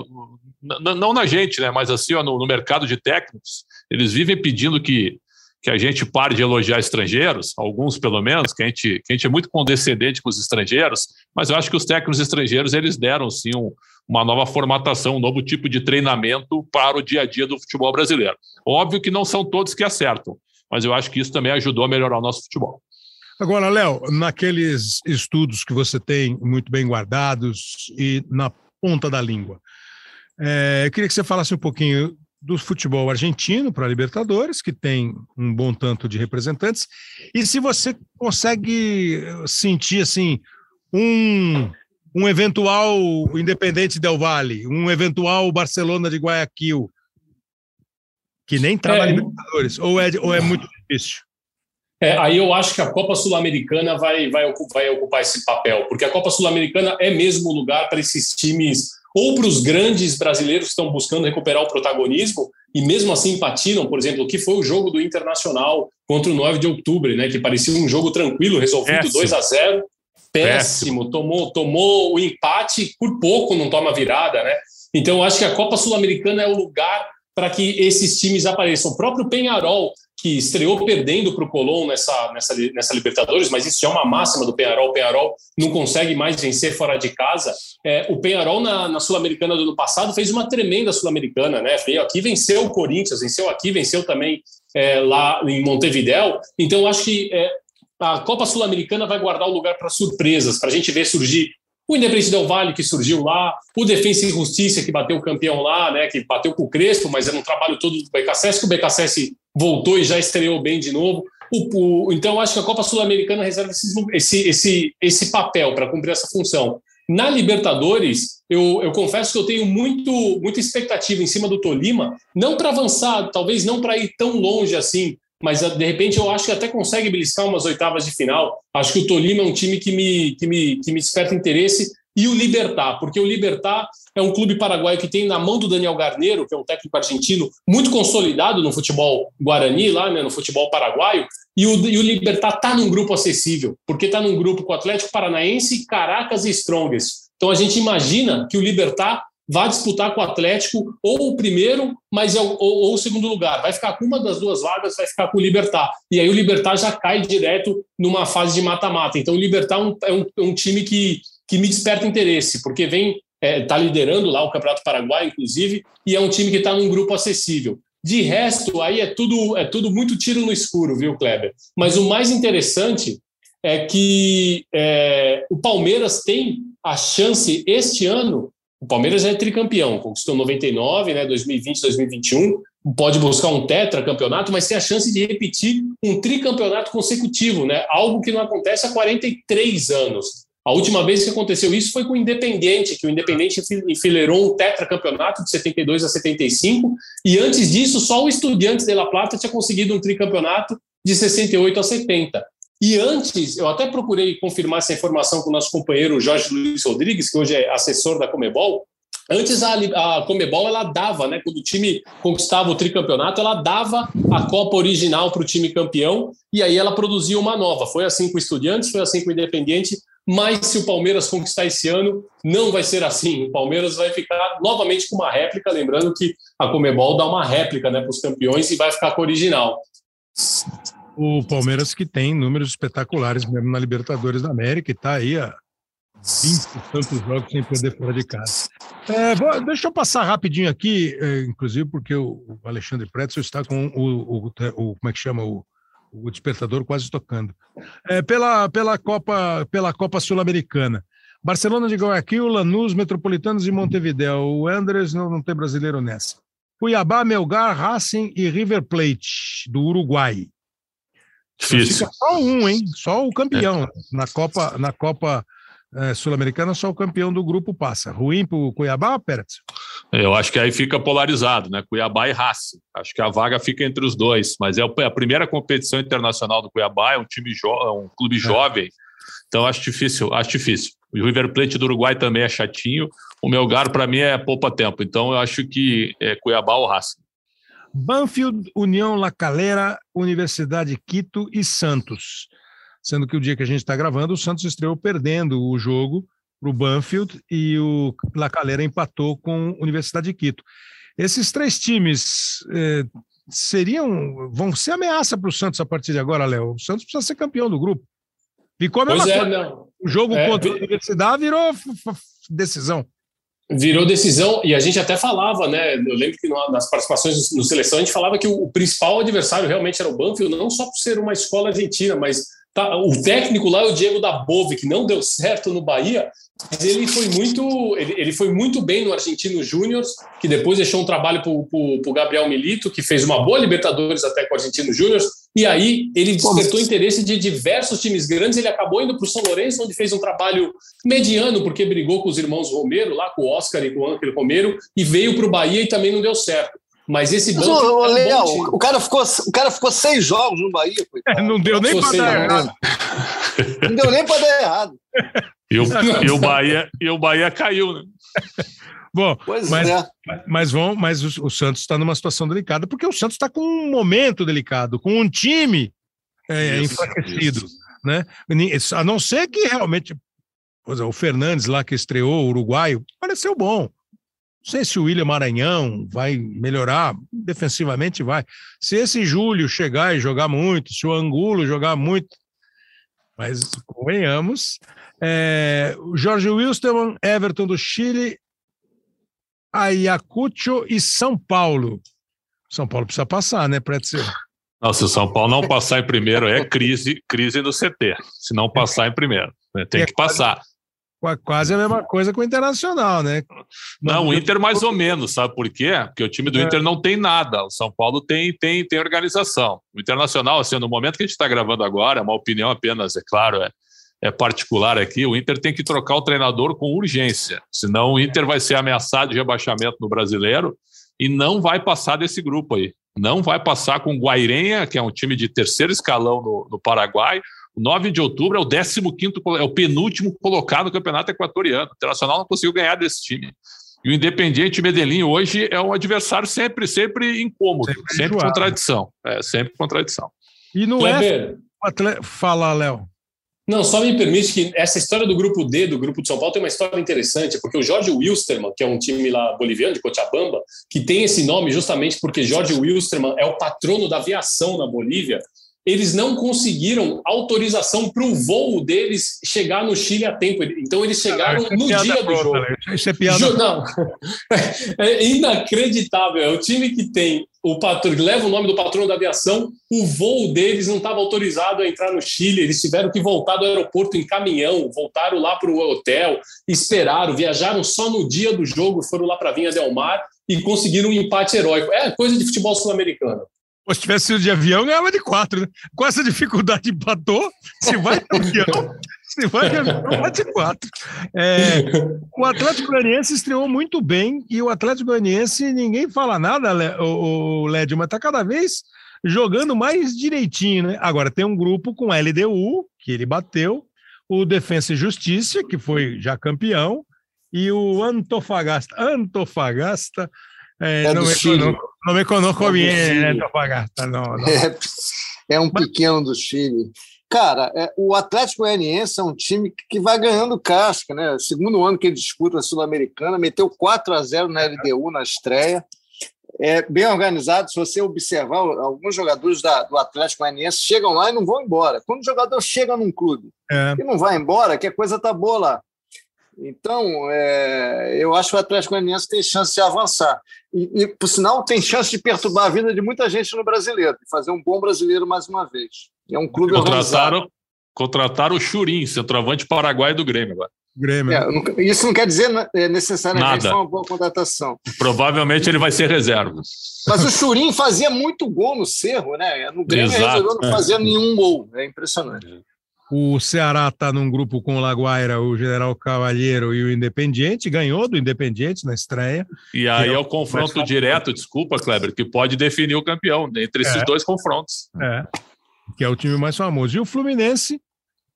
não na gente, né, mas assim, ó, no, no, mercado de técnicos, eles vivem pedindo que, que a gente pare de elogiar estrangeiros, alguns pelo menos, que a, gente, que a gente é muito condescendente com os estrangeiros, mas eu acho que os técnicos estrangeiros eles deram sim um, uma nova formatação, um novo tipo de treinamento para o dia a dia do futebol brasileiro. Óbvio que não são todos que acertam, mas eu acho que isso também ajudou a melhorar o nosso futebol. Agora, Léo, naqueles estudos que você tem muito bem guardados e na ponta da língua, é, eu queria que você falasse um pouquinho do futebol argentino para a Libertadores, que tem um bom tanto de representantes, e se você consegue sentir assim um, um eventual Independente Del Valle, um eventual Barcelona de Guayaquil, que nem está é, na Libertadores, ou é, ou é muito difícil? É, aí eu acho que a Copa Sul-Americana vai, vai, vai ocupar esse papel, porque a Copa Sul-Americana é mesmo o lugar para esses times ou para os grandes brasileiros que estão buscando recuperar o protagonismo e mesmo assim patinam, por exemplo, o que foi o jogo do Internacional contra o 9 de outubro, né, que parecia um jogo tranquilo, resolvido Péssimo. 2 a 0 Péssimo, Péssimo. Tomou, tomou o empate, por pouco não toma virada, né? Então, eu acho que a Copa Sul-Americana é o lugar para que esses times apareçam. O próprio Penharol que estreou perdendo para o Colón nessa, nessa, nessa Libertadores, mas isso é uma máxima do Penharol. O Penharol não consegue mais vencer fora de casa. É, o Penharol, na, na Sul-Americana do ano passado, fez uma tremenda Sul-Americana, né? Veio aqui, venceu o Corinthians, venceu aqui, venceu também é, lá em Montevidéu. Então, acho que é, a Copa Sul-Americana vai guardar o lugar para surpresas, para a gente ver surgir o Independente Del Vale, que surgiu lá, o Defensa e Justiça, que bateu o campeão lá, né, que bateu com o Crespo, mas era um trabalho todo do BKSS, que o BKSS voltou e já estreou bem de novo. O, o, então, acho que a Copa Sul-Americana reserva esse, esse, esse papel para cumprir essa função. Na Libertadores, eu, eu, confesso que eu tenho muito, muita expectativa em cima do Tolima, não para avançar, talvez não para ir tão longe assim, mas de repente eu acho que até consegue beliscar umas oitavas de final. Acho que o Tolima é um time que me, que me, que me desperta interesse. E o Libertar, porque o Libertar é um clube paraguaio que tem na mão do Daniel Garneiro, que é um técnico argentino muito consolidado no futebol guarani, lá né, no futebol paraguaio, e o, e o Libertar está num grupo acessível, porque está num grupo com Atlético Paranaense, Caracas e Strongest. Então a gente imagina que o Libertar vai disputar com o Atlético ou o primeiro, mas é o, ou, ou, o segundo lugar. Vai ficar com uma das duas vagas, vai ficar com o Libertar. E aí o Libertar já cai direto numa fase de mata-mata. Então o Libertar é um, é um, é um, time que, que me desperta interesse, porque vem está é, tá liderando lá o Campeonato Paraguai, inclusive, e é um time que está num grupo acessível. De resto, aí é tudo, é tudo muito tiro no escuro, viu, Kleber? Mas o mais interessante é que é, o Palmeiras tem a chance este ano o Palmeiras é tricampeão, conquistou 99, né, 2020, 2021, pode buscar um tetracampeonato, mas tem a chance de repetir um tricampeonato consecutivo, né? Algo que não acontece há 43 anos. A última vez que aconteceu isso foi com o Independiente, que o Independiente enfileirou um tetracampeonato de 72 a 75, e antes disso só o Estudiantes de La Plata tinha conseguido um tricampeonato de 68 a 70. E antes, eu até procurei confirmar essa informação com o nosso companheiro Jorge Luiz Rodrigues, que hoje é assessor da Comebol. Antes a, a Comebol ela dava, né, quando o time conquistava o tricampeonato, ela dava a Copa original para o time campeão e aí ela produzia uma nova. Foi assim com o Estudiantes, foi assim com o Independiente, mas se o Palmeiras conquistar esse ano, não vai ser assim. O Palmeiras vai ficar novamente com uma réplica, lembrando que a Comebol dá uma réplica né, para os campeões e vai ficar com o original. O Palmeiras que tem números espetaculares mesmo na Libertadores da América e está aí a 20 tantos jogos sem perder fora de casa. É, vou, deixa eu passar rapidinho aqui, é, inclusive porque o, Alexandre Pretzel está com o, o, o, como é que chama o, o despertador quase tocando. É, pela, pela Copa pela Copa Sul-Americana. Barcelona de Guayaquil, Lanús, Metropolitanos e Montevideo. O Andrés não, não tem brasileiro nessa. Cuiabá, Melgar, Racing e River Plate, do Uruguai. Difícil. Fica só um, hein? Só o campeão. É. Na Copa, na Copa é, Sul-Americana, só o campeão do grupo passa. Ruim para o Cuiabá, Pérez? Eu acho que aí fica polarizado, né? Cuiabá e Racing. Acho que a vaga fica entre os dois, mas é a primeira competição internacional do Cuiabá, é um time é um clube é. jovem. Então acho difícil, acho difícil. O River Plate do Uruguai também é chatinho. O Melgar para mim é poupa tempo. Então eu acho que é Cuiabá ou Racing. Banfield, União La Calera, Universidade Quito e Santos. Sendo que o dia que a gente está gravando, o Santos estreou perdendo o jogo para o Banfield e o La Calera empatou com a Universidade de Quito. Esses três times eh, seriam, vão ser ameaça para o Santos a partir de agora, Léo. O Santos precisa ser campeão do grupo. Ficou a mesma é. O jogo é, contra a Universidade virou decisão. Virou decisão, e a gente até falava, né? Eu lembro que nas participações no seleção a gente falava que o principal adversário realmente era o Banfield, não só por ser uma escola argentina, mas tá, o técnico lá é o Diego da Bove, que não deu certo no Bahia, mas ele foi muito, ele, ele foi muito bem no Argentino Júnior, que depois deixou um trabalho para o Gabriel Milito, que fez uma boa Libertadores até com o Argentino Júnior. E aí ele despertou interesse de diversos times grandes. Ele acabou indo para o São Lourenço, onde fez um trabalho mediano, porque brigou com os irmãos Romero, lá com o Oscar e com o Ángel Romero, e veio para o Bahia e também não deu certo. Mas esse Mas, ô, ô, Leal, o, cara ficou, o cara ficou seis jogos no Bahia. É, não deu nem para dar errado. Não deu nem para dar errado. E o, e o, Bahia, e o Bahia caiu, né? Bom, pois mas, é. mas, vão, mas o, o Santos está numa situação delicada, porque o Santos está com um momento delicado, com um time é, isso, enfraquecido. Isso. Né? A não ser que realmente o Fernandes lá que estreou, o uruguaio, pareceu bom. Não sei se o William Maranhão vai melhorar, defensivamente vai. Se esse Júlio chegar e jogar muito, se o Angulo jogar muito, mas convenhamos, é, Jorge Wilstermann, Everton do Chile, Ayacucho e São Paulo. São Paulo precisa passar, né, Pretzel? Não, se o São Paulo não passar em primeiro, é crise, crise no CT. Se não passar em primeiro, né? tem é que passar. Quase a mesma coisa com o Internacional, né? Não, o Inter mais ou menos, sabe por quê? Porque o time do é. Inter não tem nada. O São Paulo tem, tem, tem organização. O Internacional, assim, no momento que a gente está gravando agora, é uma opinião apenas, é claro, é, é particular aqui, o Inter tem que trocar o treinador com urgência, senão o Inter vai ser ameaçado de rebaixamento no brasileiro e não vai passar desse grupo aí. Não vai passar com o Guairenha, que é um time de terceiro escalão no, no Paraguai. O 9 de outubro é o 15 é o penúltimo colocado no campeonato equatoriano. O Internacional não conseguiu ganhar desse time. E o Independiente Medellín hoje é um adversário sempre, sempre incômodo, sempre, sempre contradição. É, sempre contradição. E no F, fala, Léo. Não, só me permite que essa história do grupo D, do grupo de São Paulo, tem uma história interessante, porque o Jorge Wilstermann, que é um time lá boliviano, de Cochabamba, que tem esse nome justamente porque Jorge Wilstermann é o patrono da aviação na Bolívia, eles não conseguiram autorização para o voo deles chegar no Chile a tempo. Então, eles chegaram é no dia do jogo. Né? Isso é piada. Não. É inacreditável. É o time que tem o patrão, leva o nome do patrono da aviação, o voo deles não estava autorizado a entrar no Chile, eles tiveram que voltar do aeroporto em caminhão, voltaram lá para o hotel, esperaram, viajaram só no dia do jogo, foram lá para Vinha Del Mar e conseguiram um empate heróico. É coisa de futebol sul-americano. Se tivesse sido de avião, ganhava de quatro. Né? Com essa dificuldade, empatou. Se vai de avião, se vai de avião, quatro. É, o Atlético Goianiense estreou muito bem e o Atlético Goianiense, ninguém fala nada, o Lédio, mas está cada vez jogando mais direitinho, né? Agora tem um grupo com LDU, que ele bateu, o Defensa e Justiça, que foi já campeão, e o Antofagasta. Antofagasta é, é não, me conozco, não me conozco bien Antofagasta, não. não. É, é um pequeno do Chile. Cara, é, o Atlético Goianiense é um time que vai ganhando casca, né? Segundo ano que ele disputa a Sul-Americana, meteu 4 a 0 na LDU na estreia. É bem organizado. Se você observar, alguns jogadores da, do Atlético Goianiense chegam lá e não vão embora. Quando o jogador chega num clube é. e não vai embora, que a coisa tá boa lá. Então, é, eu acho que o Atlético Goianiense tem chance de avançar. E, e, por sinal, tem chance de perturbar a vida de muita gente no brasileiro, de fazer um bom brasileiro mais uma vez. É um clube contrataram, contrataram o Churim, centroavante paraguaio do Grêmio agora. Grêmio. É, isso não quer dizer é, necessariamente Nada. uma boa contratação. Provavelmente ele vai ser reserva. Mas o Churim fazia muito gol no Cerro, né? No Grêmio Exato. resolveu não fazer nenhum gol. É impressionante. O Ceará está num grupo com o Laguaira, o General Cavalheiro e o Independiente, ganhou do Independiente na estreia. E aí é o confronto direto, desculpa, Kleber, que pode definir o campeão entre esses é. dois confrontos. É, que é o time mais famoso. E o Fluminense,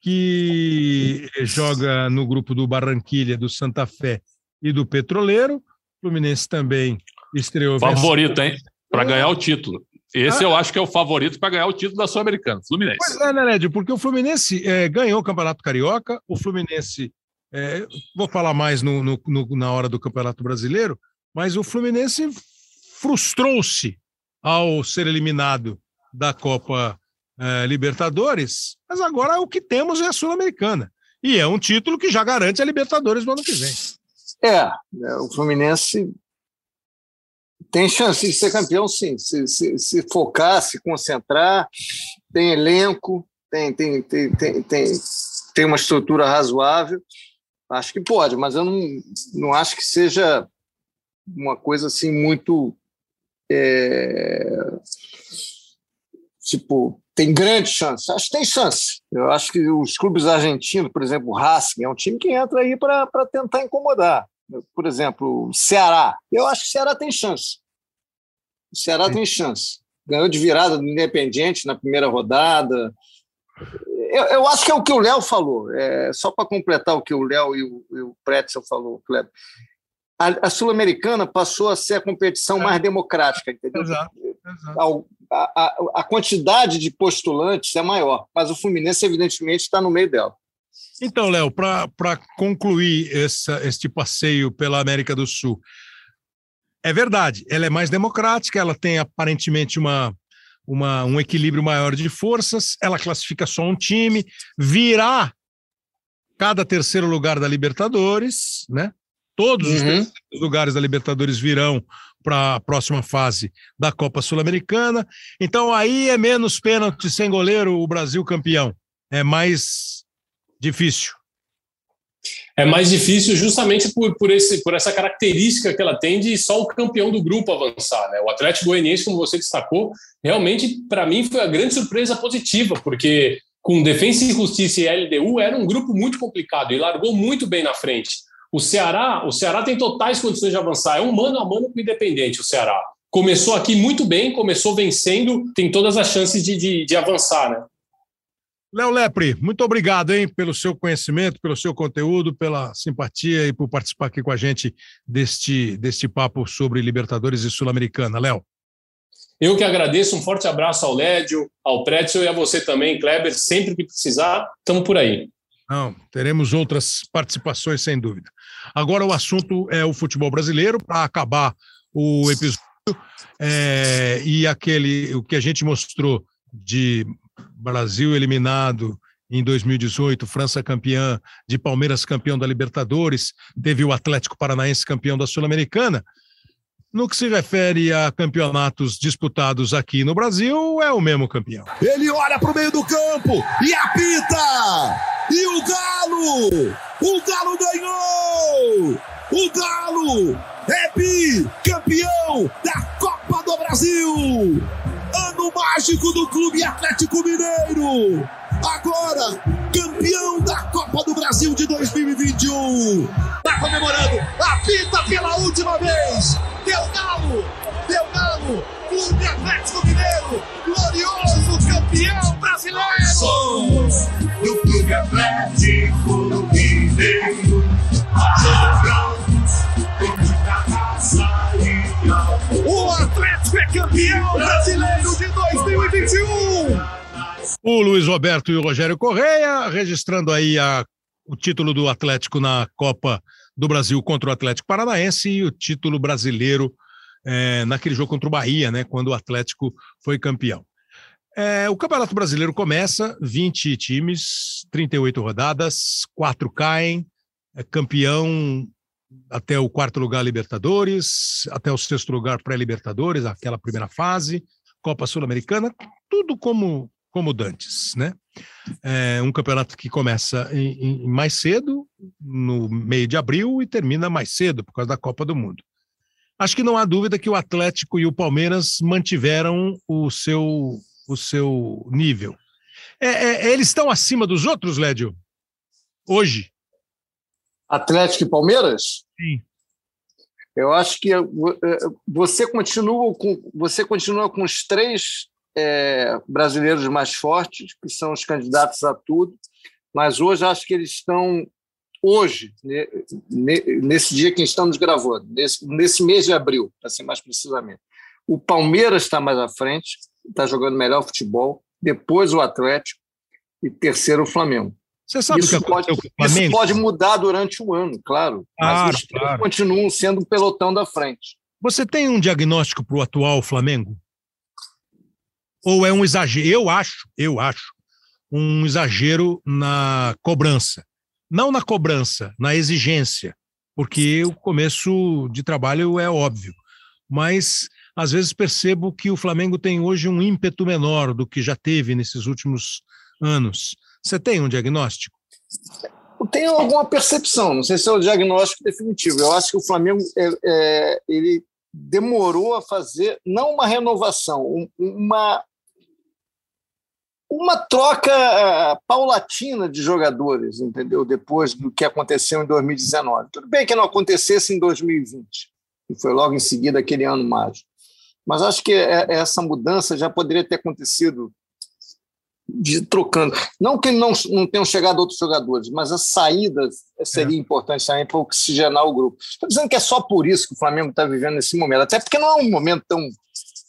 que joga no grupo do Barranquilha, do Santa Fé e do Petroleiro. O Fluminense também estreou. Favorito, hein? Para ganhar o título. Esse ah. eu acho que é o favorito para ganhar o título da Sul-Americana, Fluminense. Pois é, né, Lédio? Porque o Fluminense é, ganhou o Campeonato Carioca, o Fluminense, é, vou falar mais no, no, no, na hora do Campeonato Brasileiro, mas o Fluminense frustrou-se ao ser eliminado da Copa é, Libertadores, mas agora o que temos é a Sul-Americana. E é um título que já garante a Libertadores no ano que vem. É, é o Fluminense tem chance de ser campeão, sim. Se, se, se focar, se concentrar, tem elenco, tem, tem, tem, tem, tem, tem uma estrutura razoável. Acho que pode, mas eu não, não acho que seja uma coisa assim muito. É, tipo, tem grande chance. Acho que tem chance. Eu acho que os clubes argentinos, por exemplo, o Racing, é um time que entra aí para tentar incomodar por exemplo, Ceará. Eu acho que o Ceará tem chance. O Ceará Sim. tem chance. Ganhou de virada do Independiente na primeira rodada. Eu, eu acho que é o que o Léo falou. É, só para completar o que o Léo e o, e o Pretzel falou, Kleber. A, a Sul-Americana passou a ser a competição é. mais democrática, entendeu? Exato. Exato. A, a, a quantidade de postulantes é maior, mas o Fluminense, evidentemente, está no meio dela. Então, Léo, para concluir essa, este passeio pela América do Sul, é verdade, ela é mais democrática, ela tem aparentemente uma, uma, um equilíbrio maior de forças, ela classifica só um time, virá cada terceiro lugar da Libertadores, né? Todos uhum. os lugares da Libertadores virão para a próxima fase da Copa Sul-Americana. Então aí é menos pênalti sem goleiro, o Brasil campeão. É mais difícil. É mais difícil justamente por, por, esse, por essa característica que ela tem de só o campeão do grupo avançar. Né? O Atlético Goianiense, como você destacou, realmente, para mim, foi a grande surpresa positiva, porque com Defensa e Justiça e LDU era um grupo muito complicado e largou muito bem na frente. O Ceará, o Ceará tem totais condições de avançar, é um mano a mano com o Independente, o Ceará. Começou aqui muito bem, começou vencendo, tem todas as chances de, de, de avançar, né? Léo Lepre, muito obrigado hein, pelo seu conhecimento, pelo seu conteúdo, pela simpatia e por participar aqui com a gente deste, deste papo sobre Libertadores e Sul-Americana. Léo. Eu que agradeço, um forte abraço ao Lédio, ao Pretzel e a você também, Kleber. Sempre que precisar, estamos por aí. Não, teremos outras participações, sem dúvida. Agora o assunto é o futebol brasileiro, para acabar o episódio. É, e aquele, o que a gente mostrou de Brasil eliminado em 2018, França campeã, de Palmeiras campeão da Libertadores, teve o Atlético Paranaense campeão da Sul-Americana. No que se refere a campeonatos disputados aqui no Brasil, é o mesmo campeão. Ele olha para o meio do campo e apita! E o Galo! O Galo ganhou! O Galo é bicampeão da Copa do Brasil! Ano mágico do Clube Atlético Mineiro. Agora, campeão da Copa do Brasil de 2021. Tá comemorando, apita pela última vez. Deu galo, deu galo. Clube Atlético Mineiro, glorioso campeão brasileiro. Somos do Clube Atlético Mineiro. Campeão brasileiro de 2021. O Luiz Roberto e o Rogério Correia registrando aí a, o título do Atlético na Copa do Brasil contra o Atlético Paranaense e o título brasileiro é, naquele jogo contra o Bahia, né, quando o Atlético foi campeão. É, o Campeonato Brasileiro começa, 20 times, 38 rodadas, quatro caem, é campeão até o quarto lugar Libertadores, até o sexto lugar pré-Libertadores, aquela primeira fase, Copa Sul-Americana, tudo como como dantes, né? É um campeonato que começa em, em mais cedo, no meio de abril, e termina mais cedo, por causa da Copa do Mundo. Acho que não há dúvida que o Atlético e o Palmeiras mantiveram o seu, o seu nível. É, é, eles estão acima dos outros, Lédio? Hoje? Atlético e Palmeiras? Sim. Eu acho que eh, você continua com, você continua com os três é, brasileiros mais fortes, que são os candidatos a tudo, mas hoje acho que eles estão, hoje, nesse dia que estamos gravando, nesse, nesse mês de abril, para ser mais precisamente, o Palmeiras está mais à frente, está jogando melhor futebol, depois o Atlético e terceiro o Flamengo. Você sabe isso, que pode, isso pode mudar durante o ano, claro. Claro, mas claro. continuam sendo o pelotão da frente. Você tem um diagnóstico para o atual Flamengo? Ou é um exagero? Eu acho, eu acho, um exagero na cobrança. Não na cobrança, na exigência, porque o começo de trabalho é óbvio. Mas às vezes percebo que o Flamengo tem hoje um ímpeto menor do que já teve nesses últimos anos. Você tem um diagnóstico? Eu tenho alguma percepção, não sei se é o diagnóstico definitivo. Eu acho que o Flamengo é, é, ele demorou a fazer não uma renovação, uma uma troca uh, paulatina de jogadores, entendeu? Depois do que aconteceu em 2019. Tudo bem que não acontecesse em 2020, que foi logo em seguida aquele ano mágico. Mas acho que é, essa mudança já poderia ter acontecido de trocando. Não que não, não tenham chegado outros jogadores, mas a saída seria é. importante também para oxigenar o grupo. Estou dizendo que é só por isso que o Flamengo está vivendo nesse momento, até porque não é um momento tão,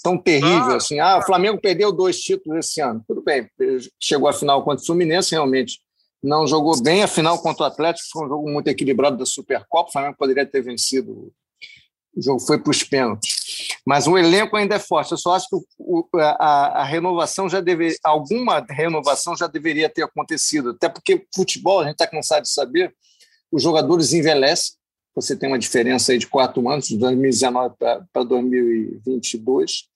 tão terrível ah, assim. Ah, o Flamengo perdeu dois títulos esse ano. Tudo bem, chegou à final contra o Fluminense, realmente não jogou bem. A final contra o Atlético foi um jogo muito equilibrado da Supercopa. O Flamengo poderia ter vencido. O jogo foi para os pênaltis. Mas o elenco ainda é forte. Eu só acho que o, a, a, renovação já deveria, alguma renovação já deveria ter acontecido. Até porque futebol, a gente está cansado de saber, os jogadores envelhecem. Você tem uma diferença aí de quatro anos, de 2019 para 2022.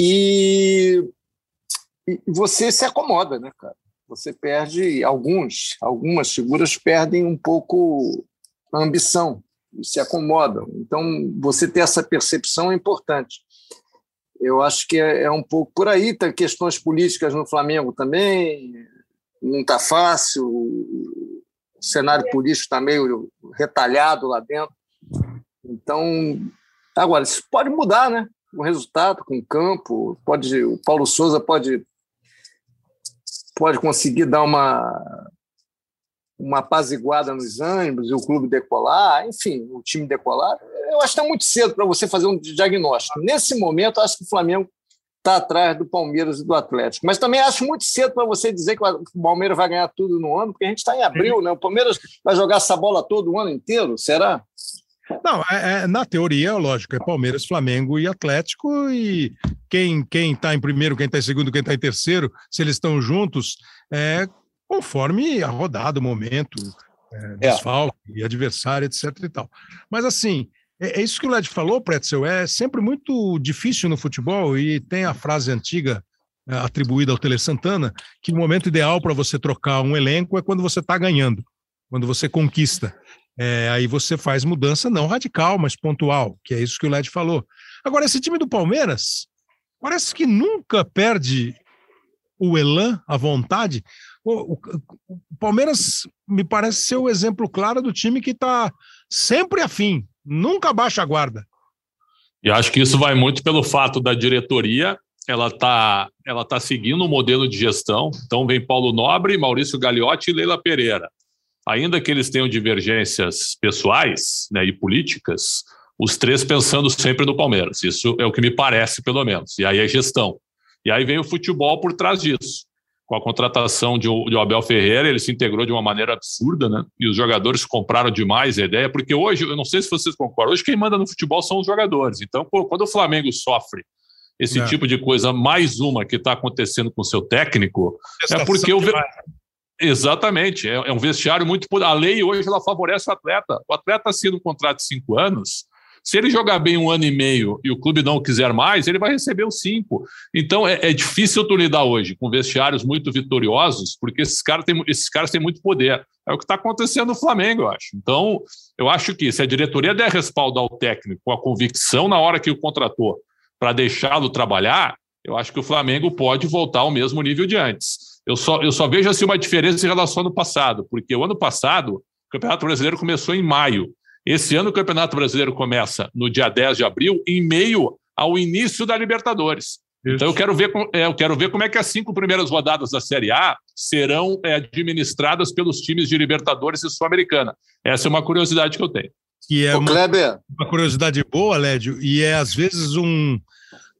E, e você se acomoda, né, cara? Você perde, alguns, algumas figuras perdem um pouco a ambição se acomodam. Então, você ter essa percepção é importante. Eu acho que é, é um pouco por aí. Tem questões políticas no Flamengo também, não está fácil. O cenário político está meio retalhado lá dentro. Então, agora, isso pode mudar, né? O resultado com o campo, pode, o Paulo Souza pode pode conseguir dar uma uma apaziguada nos ânimos e o clube decolar, enfim, o time decolar. Eu acho que está muito cedo para você fazer um diagnóstico. Nesse momento, acho que o Flamengo está atrás do Palmeiras e do Atlético. Mas também acho muito cedo para você dizer que o Palmeiras vai ganhar tudo no ano, porque a gente está em abril, né? O Palmeiras vai jogar essa bola todo o ano inteiro, será? Não, é, é, na teoria, lógico, é Palmeiras, Flamengo e Atlético, e quem quem está em primeiro, quem está em segundo, quem está em terceiro, se eles estão juntos, é conforme a rodada, o momento, é, desfalque, é. adversário, etc. e tal. Mas assim, é, é isso que o Led falou, Pretzel, é sempre muito difícil no futebol e tem a frase antiga é, atribuída ao Tele Santana, que o momento ideal para você trocar um elenco é quando você está ganhando, quando você conquista. É, aí você faz mudança não radical, mas pontual, que é isso que o Led falou. Agora, esse time do Palmeiras parece que nunca perde o elan, a vontade. O, o, o, Palmeiras me parece ser o exemplo claro do time que está sempre afim, nunca baixa a guarda. E acho que isso vai muito pelo fato da diretoria, ela está ela tá seguindo um modelo de gestão. Então vem Paulo Nobre, Maurício Gagliotti e Leila Pereira. Ainda que eles tenham divergências pessoais né, e políticas, os três pensando sempre no Palmeiras. Isso é o que me parece, pelo menos. E aí é gestão. E aí vem o futebol por trás disso com a contratação de, de Abel Ferreira, ele se integrou de uma maneira absurda, né? E os jogadores compraram demais a ideia, porque hoje, eu não sei se vocês concordam, hoje quem manda no futebol são os jogadores. Então, pô, quando o Flamengo sofre esse é. tipo de coisa, mais uma que está acontecendo com o seu técnico, é porque o. Exatamente, é, é, um vestiário muito. A lei hoje ela favorece o atleta. O atleta assina um contrato de cinco anos, se ele jogar bem um ano e meio e o clube não quiser mais, ele vai receber os cinco. Então é, é difícil tu lidar hoje com vestiários muito vitoriosos, porque esses caras têm, esses caras têm muito poder. É o que está acontecendo no Flamengo, eu acho. Então, eu acho que se a diretoria der respaldo ao técnico com a convicção na hora que o contratou para deixá-lo trabalhar, eu acho que o Flamengo pode voltar ao mesmo nível de antes. Eu só, eu só vejo assim, uma diferença em relação ao ano passado, porque o ano passado o Campeonato Brasileiro começou em maio. Esse ano o Campeonato Brasileiro começa no dia 10 de abril, em meio ao início da Libertadores. Isso. Então eu quero, ver, é, eu quero ver como é que as cinco primeiras rodadas da Série A serão é, administradas pelos times de Libertadores e Sul-Americana. Essa é uma curiosidade que eu tenho. Que é uma, uma, curiosidade boa, Lédio, e é às vezes um,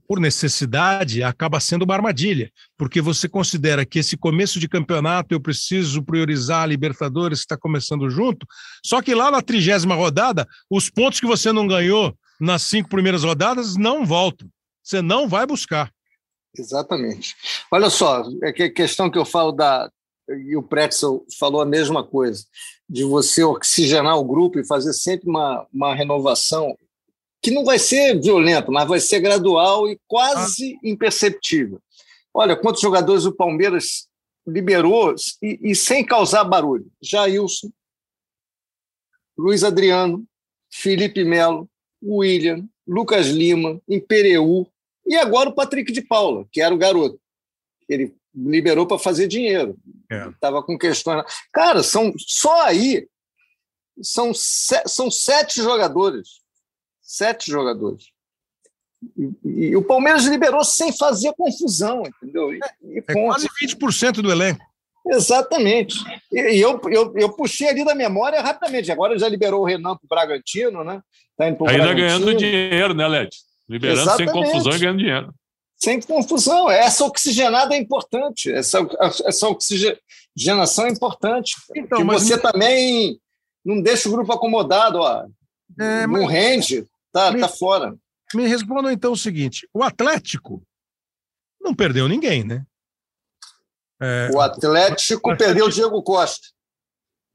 por necessidade, acaba sendo uma armadilha, porque você considera que esse começo de campeonato eu preciso priorizar a Libertadores, que está começando junto, só que lá na trigésima rodada, os pontos que você não ganhou nas cinco primeiras rodadas não voltam. Você não vai buscar. Exatamente. Olha só, é que a questão que eu falo da. E o Pretzel falou a mesma coisa, de você oxigenar o grupo e fazer sempre uma, uma renovação que não vai ser violenta, mas vai ser gradual e quase ah. imperceptível. Olha quantos jogadores o Palmeiras liberou e, e sem causar barulho. Jailson, Luiz Adriano, Felipe Melo, William, Lucas Lima, Impereu e agora o Patrick de Paula, que era o garoto. Ele liberou para fazer dinheiro. Estava é. com questões. Cara, são só aí são, são sete jogadores. Sete jogadores. E, e, o Palmeiras liberou sem fazer confusão, entendeu? E, e é quase 20% do elenco. Exatamente. E, eu, eu, eu puxei ali da memória rapidamente. Agora já liberou o Renan para o Bragantino, né? Tá Ainda Bragantino. ganhando dinheiro, né, Led? Liberando Exatamente. sem confusão e ganhando dinheiro. Sem confusão. Essa oxigenada é importante. Essa, essa oxigenação é importante. Então, mas você também não deixa o grupo acomodado, ó. É, não mas... rende, tá, me, tá fora. Me respondam então o seguinte: o Atlético não perdeu ninguém, né? É, o Atlético, o perdeu o Diego Costa.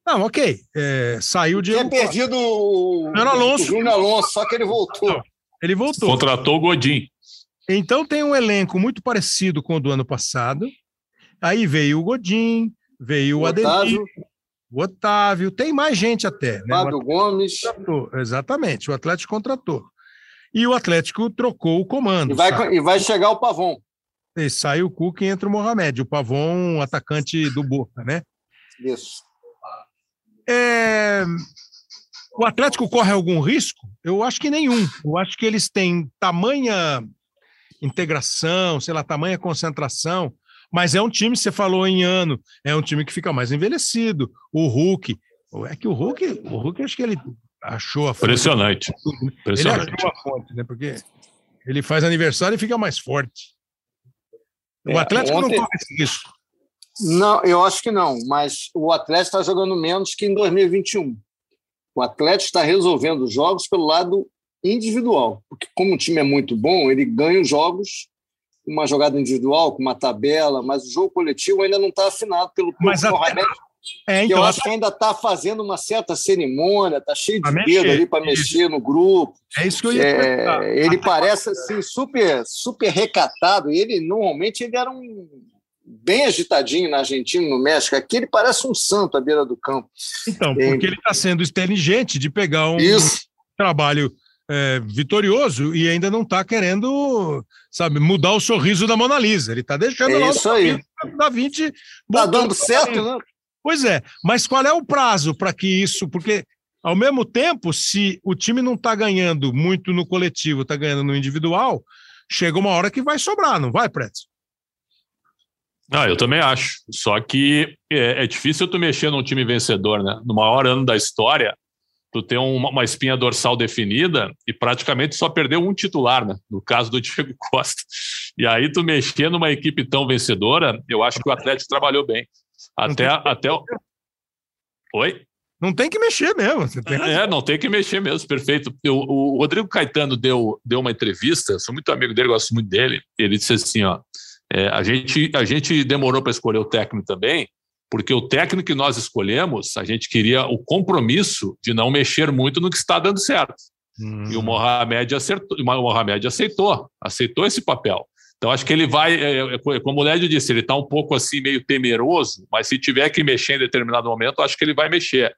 Não, ok. É, saiu o Diego Tinha perdido o, o Alonso. O Júnior Alonso, só que ele voltou. Não, ele voltou. Contratou o Godin. Então tem um elenco muito parecido com o do ano passado. Aí veio o Godin, veio o, o Ademir, o Otávio, tem mais gente até. Né? Fábio Gomes. Contratou, exatamente, o Atlético contratou. E o Atlético trocou o comando. E vai, e vai chegar o Pavon. E sai o Cuca e entra o Mohamed, o Pavon, atacante do Boca, né? Isso. É... O Atlético corre algum risco? Eu acho que nenhum. Eu acho que eles têm tamanha integração, sei lá, tamanha concentração, mas é um time, você falou em ano, é um time que fica mais envelhecido. O Hulk, é que o Hulk, o Hulk acho que ele achou a fonte. Impressionante. Impressionante. Ele achou a fonte, né? Porque ele faz aniversário e fica mais forte. O é, Atlético ontem... não corre esse risco. Não, eu acho que não, mas o Atlético está jogando menos que em 2021. O Atlético está resolvendo os jogos pelo lado individual, porque como o time é muito bom, ele ganha os jogos uma jogada individual, com uma tabela, mas o jogo coletivo ainda não está afinado pelo mas é, então, eu acho que ainda está fazendo uma certa cerimônia, está cheio de dedo ali para mexer no grupo. É isso que eu ia é, Ele parece assim super, super recatado. Ele normalmente ele era um bem agitadinho na Argentina, no México. Aqui ele parece um santo à beira do campo. Então, porque é... ele está sendo inteligente de pegar um Isso. trabalho é, vitorioso e ainda não está querendo, sabe, mudar o sorriso da Mona Lisa. Ele está deixando é isso aí. da 20. Está dando certo, né? Pois é, mas qual é o prazo para que isso? Porque, ao mesmo tempo, se o time não está ganhando muito no coletivo, está ganhando no individual, chega uma hora que vai sobrar, não vai, Pretz? Ah, eu também acho. Só que é, é, difícil tu mexer num time vencedor, né? No maior ano da história, tu tem uma, uma, espinha dorsal definida e praticamente só perdeu um titular, né? No caso do Diego Costa. E aí tu mexer numa equipe tão vencedora, eu acho que o Atlético trabalhou bem. Até, até o... Oi? Não tem que mexer mesmo. é, não tem que mexer mesmo, perfeito. Eu, o Rodrigo Caetano deu, deu uma entrevista, sou muito amigo dele, gosto muito dele. Ele disse assim: ó, é, a, gente, a gente demorou para escolher o técnico também, porque o técnico que nós escolhemos, a gente queria o compromisso de não mexer muito no que está dando certo. Hum. E o Mohamed, acertou, o Mohamed aceitou, aceitou esse papel. Então, acho que ele vai, é, é, é como o Lédio disse, ele está um pouco assim, meio temeroso, mas se tiver que mexer em determinado momento, acho que ele vai mexer.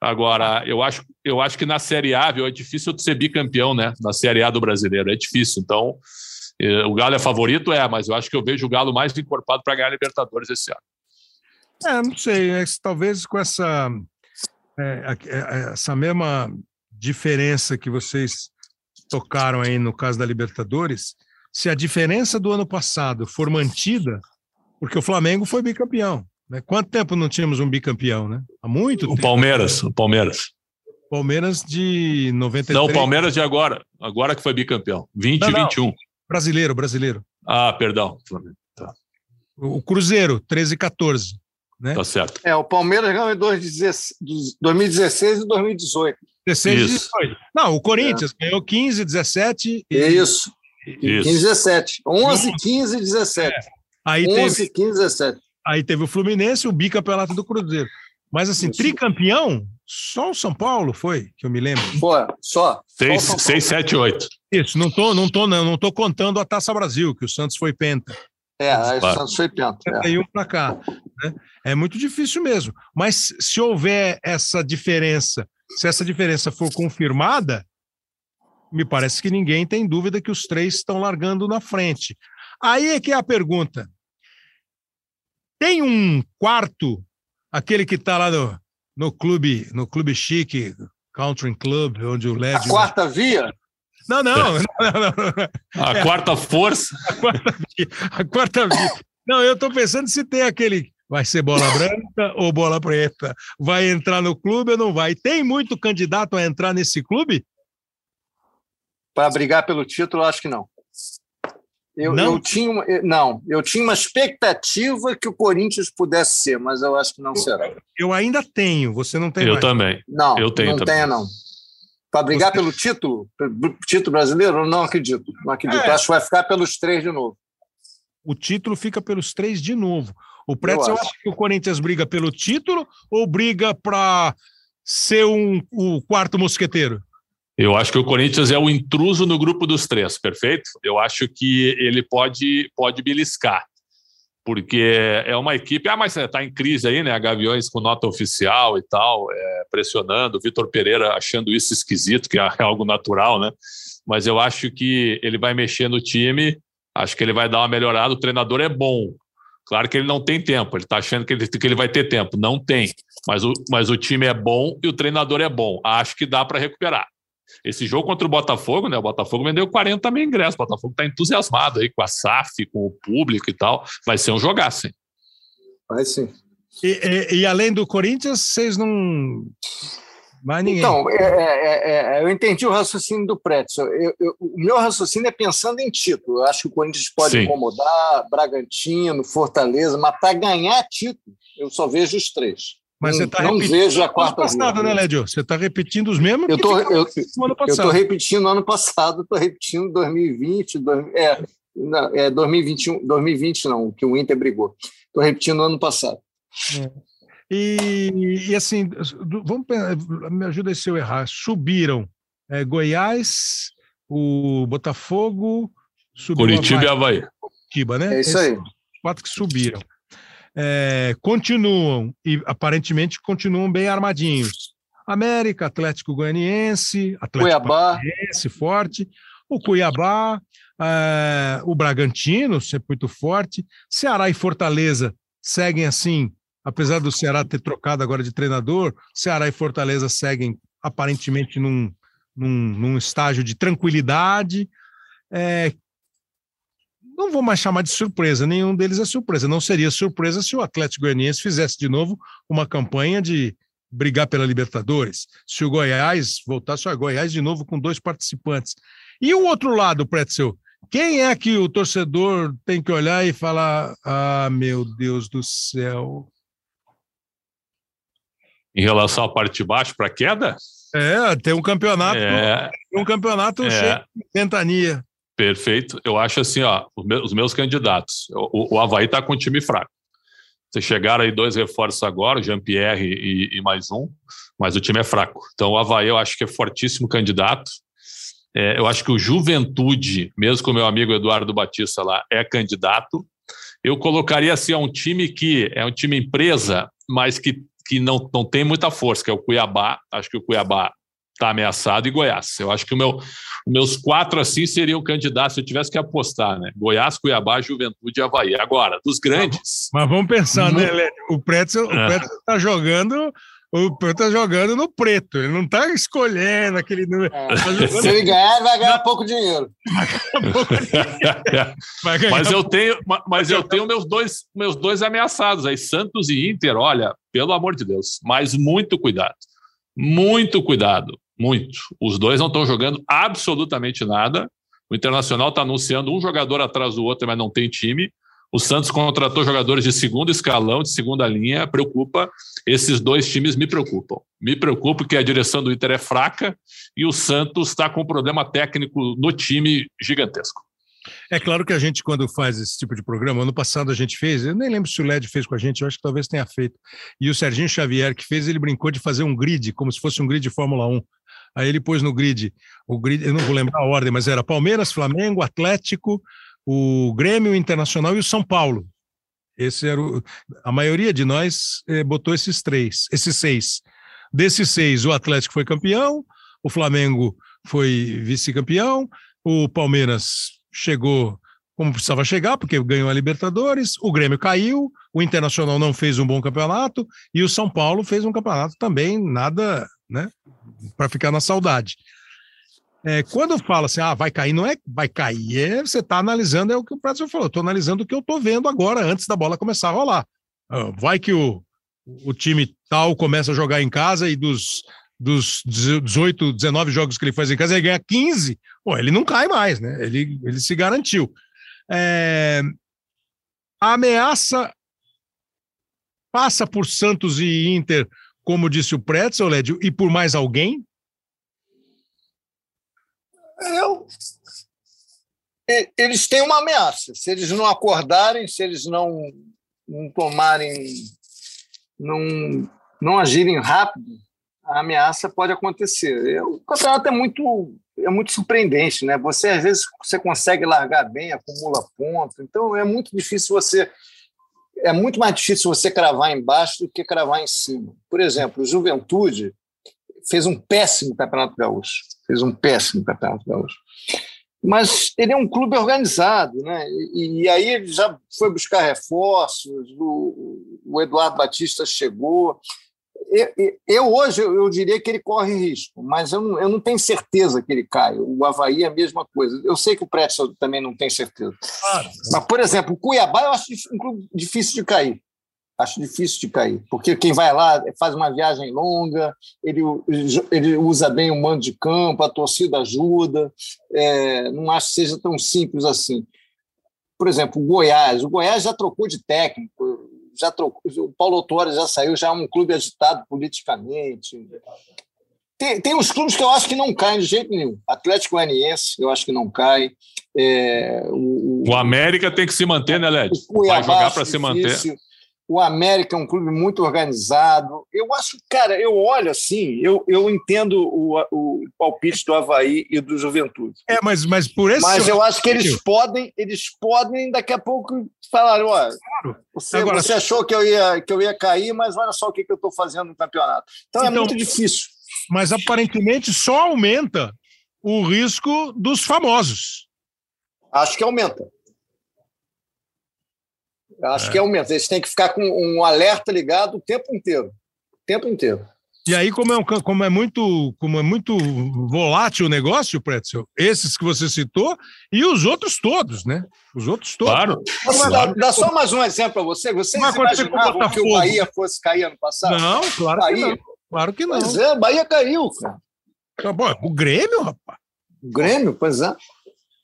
Agora, eu acho, eu acho que na Série A, viu, é difícil ser bicampeão, né? Na Série A do brasileiro, é difícil. Então, O Galo é favorito? É, mas eu acho que eu vejo o Galo mais encorpado para ganhar a Libertadores esse ano. É, não sei, é, talvez com essa, é, a- é, essa mesma diferença que vocês tocaram aí no caso da Libertadores, se a diferença do ano passado for mantida, porque o Flamengo foi bicampeão. Né? Quanto tempo não tínhamos um bicampeão, né? Há muito O tempo. Palmeiras, o Palmeiras. Palmeiras de 93. Não, o Palmeiras de agora. Agora que foi bicampeão. 20 Não, e não. 21. Brasileiro, brasileiro. Ah, perdão. Tá, O o Cruzeiro, 13 e 14. Né? tá certo. É, o Palmeiras ganhou em 2016 2016 e 2018. 16 e Isso. 18. Não, o Corinthians ganhou 15, 17 e Isso. Isso. 15, 17. 11, 15 e 17. aí 11, teve, 15 e 17. aí teve o Fluminense, o bicampeonato do Cruzeiro. Mas assim, Isso. tricampeão, só o São Paulo foi, que eu me lembro. Pô, só. 6, Só o São 6 7, 8. Isso, não tô, não tô, não, não tô contando a Taça Brasil, que o Santos foi penta. É, Claro. Santos foi penta. É. 71 para cá. Né? É muito difícil mesmo. Mas se houver essa diferença, se essa diferença for confirmada, me parece que ninguém tem dúvida que os três estão largando na frente. Aí é que é a pergunta. Tem um quarto, aquele que está lá no, no clube, no clube chique, Country Club, onde o A LED. quarta via? Não, não, não, não, não. A É. quarta força. A quarta via. A quarta via. Não, eu estou pensando se tem aquele. Vai ser bola branca ou bola preta? Vai entrar no clube ou não vai? Tem muito candidato a entrar nesse clube? Para brigar pelo título, acho que não. Eu, Não? eu tinha não, eu tinha uma expectativa que o Corinthians pudesse ser, mas eu acho que não será. Eu ainda tenho, você não tem Eu mais. também. Não, Eu tenho não também. tenha, não. Para brigar Você- pelo título, título brasileiro, não acredito. Não acredito. É. Acho que vai ficar pelos três de novo. O título fica pelos três de novo. O Pretzel acho. acha que o Corinthians briga pelo título ou briga para ser um, o quarto mosqueteiro? Eu acho que o Corinthians é o intruso no grupo dos três, perfeito? Eu acho que ele pode, pode beliscar, porque é uma equipe. Ah, mas está em crise aí, né? A Gaviões com nota oficial e tal, é, pressionando. Vitor Pereira achando isso esquisito, que é algo natural, né? Mas eu acho que ele vai mexer no time, acho que ele vai dar uma melhorada. O treinador é bom. Claro que ele não tem tempo, ele está achando que ele, que ele vai ter tempo. Não tem. Mas o, mas o time é bom e o treinador é bom. Acho que dá para recuperar. Esse jogo contra o Botafogo, né? O Botafogo vendeu 40 mil ingressos. O Botafogo está entusiasmado aí com a SAF, com o público e tal. Vai ser um jogaço, hein? Vai sim. E, e- e além do Corinthians, vocês não. Mais ninguém. Então, é, é, é, eu entendi o raciocínio do Pretzel. Eu- eu- o meu raciocínio é pensando em título. Eu acho que o Corinthians pode Sim. incomodar, Bragantino, Fortaleza, mas para ganhar título, eu só vejo os três. Mas não, você está não repetindo vejo a quarta passado, via. né, Lédio? Você está repetindo os mesmos Eu tô- eu- no ano Eu passado. estou repetindo ano passado, estou repetindo 2020, dois- é, não, é 2021, 2020 não, que o Inter brigou. Estou repetindo ano passado. E, e, assim, vamos me ajuda aí se eu errar. Subiram é, Goiás, o Botafogo, subiu Curitiba e Avaí, Havaí. Curitiba, né? É isso Esses aí. quatro que subiram. É, continuam, e aparentemente continuam bem armadinhos. América, Atlético Goianiense, Atlético Cuiabá, forte, o Cuiabá, eh, o Bragantino, sempre muito forte, Ceará e Fortaleza seguem assim, apesar do Ceará ter trocado agora de treinador, Ceará e Fortaleza seguem aparentemente num, num, num estágio de tranquilidade. Eh, não vou mais chamar de surpresa, nenhum deles é surpresa. Não seria surpresa se o Atlético Goianiense fizesse de novo uma campanha de brigar pela Libertadores. Se o Goiás voltasse a Goiás de novo com dois participantes. E o outro lado, Pretzel, quem é que o torcedor tem que olhar e falar: ah, meu Deus do céu? Em relação à parte de baixo, para queda? É, tem um campeonato, É, um campeonato É. cheio de ventania. Perfeito. Eu acho assim, ó, os meus, os meus candidatos. O, o Havaí está com um time fraco. Vocês chegaram aí dois reforços agora, Jean-Pierre e, e mais um, mas o time é fraco. Então o Havaí eu acho que é fortíssimo candidato. É, eu acho que o Juventude, mesmo com o meu amigo Eduardo Batista lá, é candidato. Eu colocaria assim, é um time que é um time empresa, mas que, que não, não tem muita força, que é o Cuiabá. Acho que o Cuiabá está ameaçado e Goiás. Eu acho que o meu, Meus quatro assim seriam candidatos se eu tivesse que apostar, né? Goiás, Cuiabá, Juventude e Havaí. Agora, dos grandes. Mas vamos pensar, né, Lélio? O Pretzel, o É. Tá jogando. O Pretzel tá jogando no preto, ele não tá escolhendo aquele número. Tá Se ele ganhar, ele vai ganhar pouco dinheiro. vai ganhar. mas eu tenho, ma- mas eu tenho meus dois, meus dois ameaçados aí, Santos e Inter. Olha, pelo amor de Deus, mas muito cuidado, muito cuidado, muito. Os dois não estão jogando absolutamente nada. O Internacional está anunciando um jogador atrás do outro, mas não tem time. O Santos contratou jogadores de segundo escalão, de segunda linha. Preocupa. Esses dois times me preocupam. Me preocupa que a direção do Inter é fraca e o Santos está com um problema técnico no time gigantesco. É claro que a gente, quando faz esse tipo de programa, ano passado a gente fez, eu nem lembro se o LED fez com a gente, eu acho que talvez tenha feito. E o Serginho Xavier que fez, ele brincou de fazer um grid, como se fosse um grid de Fórmula 1. Aí ele pôs no grid, o grid, eu não vou lembrar a ordem, mas era Palmeiras, Flamengo, Atlético, o Grêmio Internacional e o São Paulo. Esse era o, a maioria de nós eh, botou esses três, esses seis. Desses seis, o Atlético foi campeão, o Flamengo foi vice-campeão, o Palmeiras chegou como precisava chegar, porque ganhou a Libertadores, o Grêmio caiu, o Internacional não fez um bom campeonato e o São Paulo fez um campeonato também nada, né, para ficar na saudade. É, quando fala assim, ah, vai cair, não é vai cair, é, você está analisando, é o que o Brasil falou, estou analisando o que eu estou vendo agora, antes da bola começar a rolar. Ah, Vai que o, o time tal começa a jogar em casa e dos, dos 18, 19 jogos que ele faz em casa, ele ganha 15, pô, ele não cai mais, né? Ele, ele se garantiu. É, a ameaça passa por Santos e Inter, como disse o Pretzel, Lédio, e por mais alguém? Eu... Eles têm uma ameaça. Se eles não acordarem, se eles não, não tomarem, não, não agirem rápido, a ameaça pode acontecer. O campeonato é muito, é muito surpreendente, né? Você às vezes você consegue largar bem, acumula pontos, então é muito difícil você é muito mais difícil você cravar embaixo do que cravar em cima. Por exemplo, o Juventude fez um péssimo campeonato gaúcho, fez um péssimo campeonato gaúcho. Mas ele é um clube organizado, né? E, e aí ele já foi buscar reforços. O, o Eduardo Batista chegou. Eu, eu- hoje eu, diria que ele corre risco, mas eu não, eu não tenho certeza que ele cai. O Havaí é a mesma coisa. Eu sei que o Pretzel também não tem certeza. Mas, por exemplo, o Cuiabá eu acho um clube difícil de cair. Acho difícil de cair, porque quem vai lá faz uma viagem longa, ele, ele usa bem o mando de campo, a torcida ajuda. É, não acho que seja tão simples assim. Por exemplo, o Goiás. O Goiás já trocou de técnico, já trocou, o Paulo Torres já saiu, já é um clube agitado politicamente. Tem, tem uns clubes que eu acho que não caem de jeito nenhum. Atlético Goianiense, eu acho que não cai. É, o, O América tem que se manter, né, Led? Vai jogar para se manter. O América é um clube muito organizado. Eu acho, cara, eu olho assim, eu, eu entendo o, o palpite do Havaí e do Juventude. É, mas, mas por esse. Mas eu acho que eles podem, eles podem daqui a pouco falar, olha, você, Agora- você achou que eu, ia, que eu ia cair, mas olha só o que, que eu estou fazendo no campeonato. Então, é Então- muito difícil. Mas aparentemente só aumenta o risco dos famosos. Acho que aumenta. Acho É. que aumenta. Eles têm que ficar com um alerta ligado o tempo inteiro. O tempo inteiro. E aí, como é, um como é muito, como é muito volátil o negócio, Pretzel, esses que você citou e os outros todos, né? Os outros todos. Claro. Mas Claro. dá, dá só mais um exemplo para você. Vocês o imaginavam que o Botafogo. Bahia fosse cair ano passado? Não, claro que Bahia. não. Claro que não. Pois é, Bahia caiu, cara. Tá bom, O Grêmio, rapaz. O Grêmio, pois é.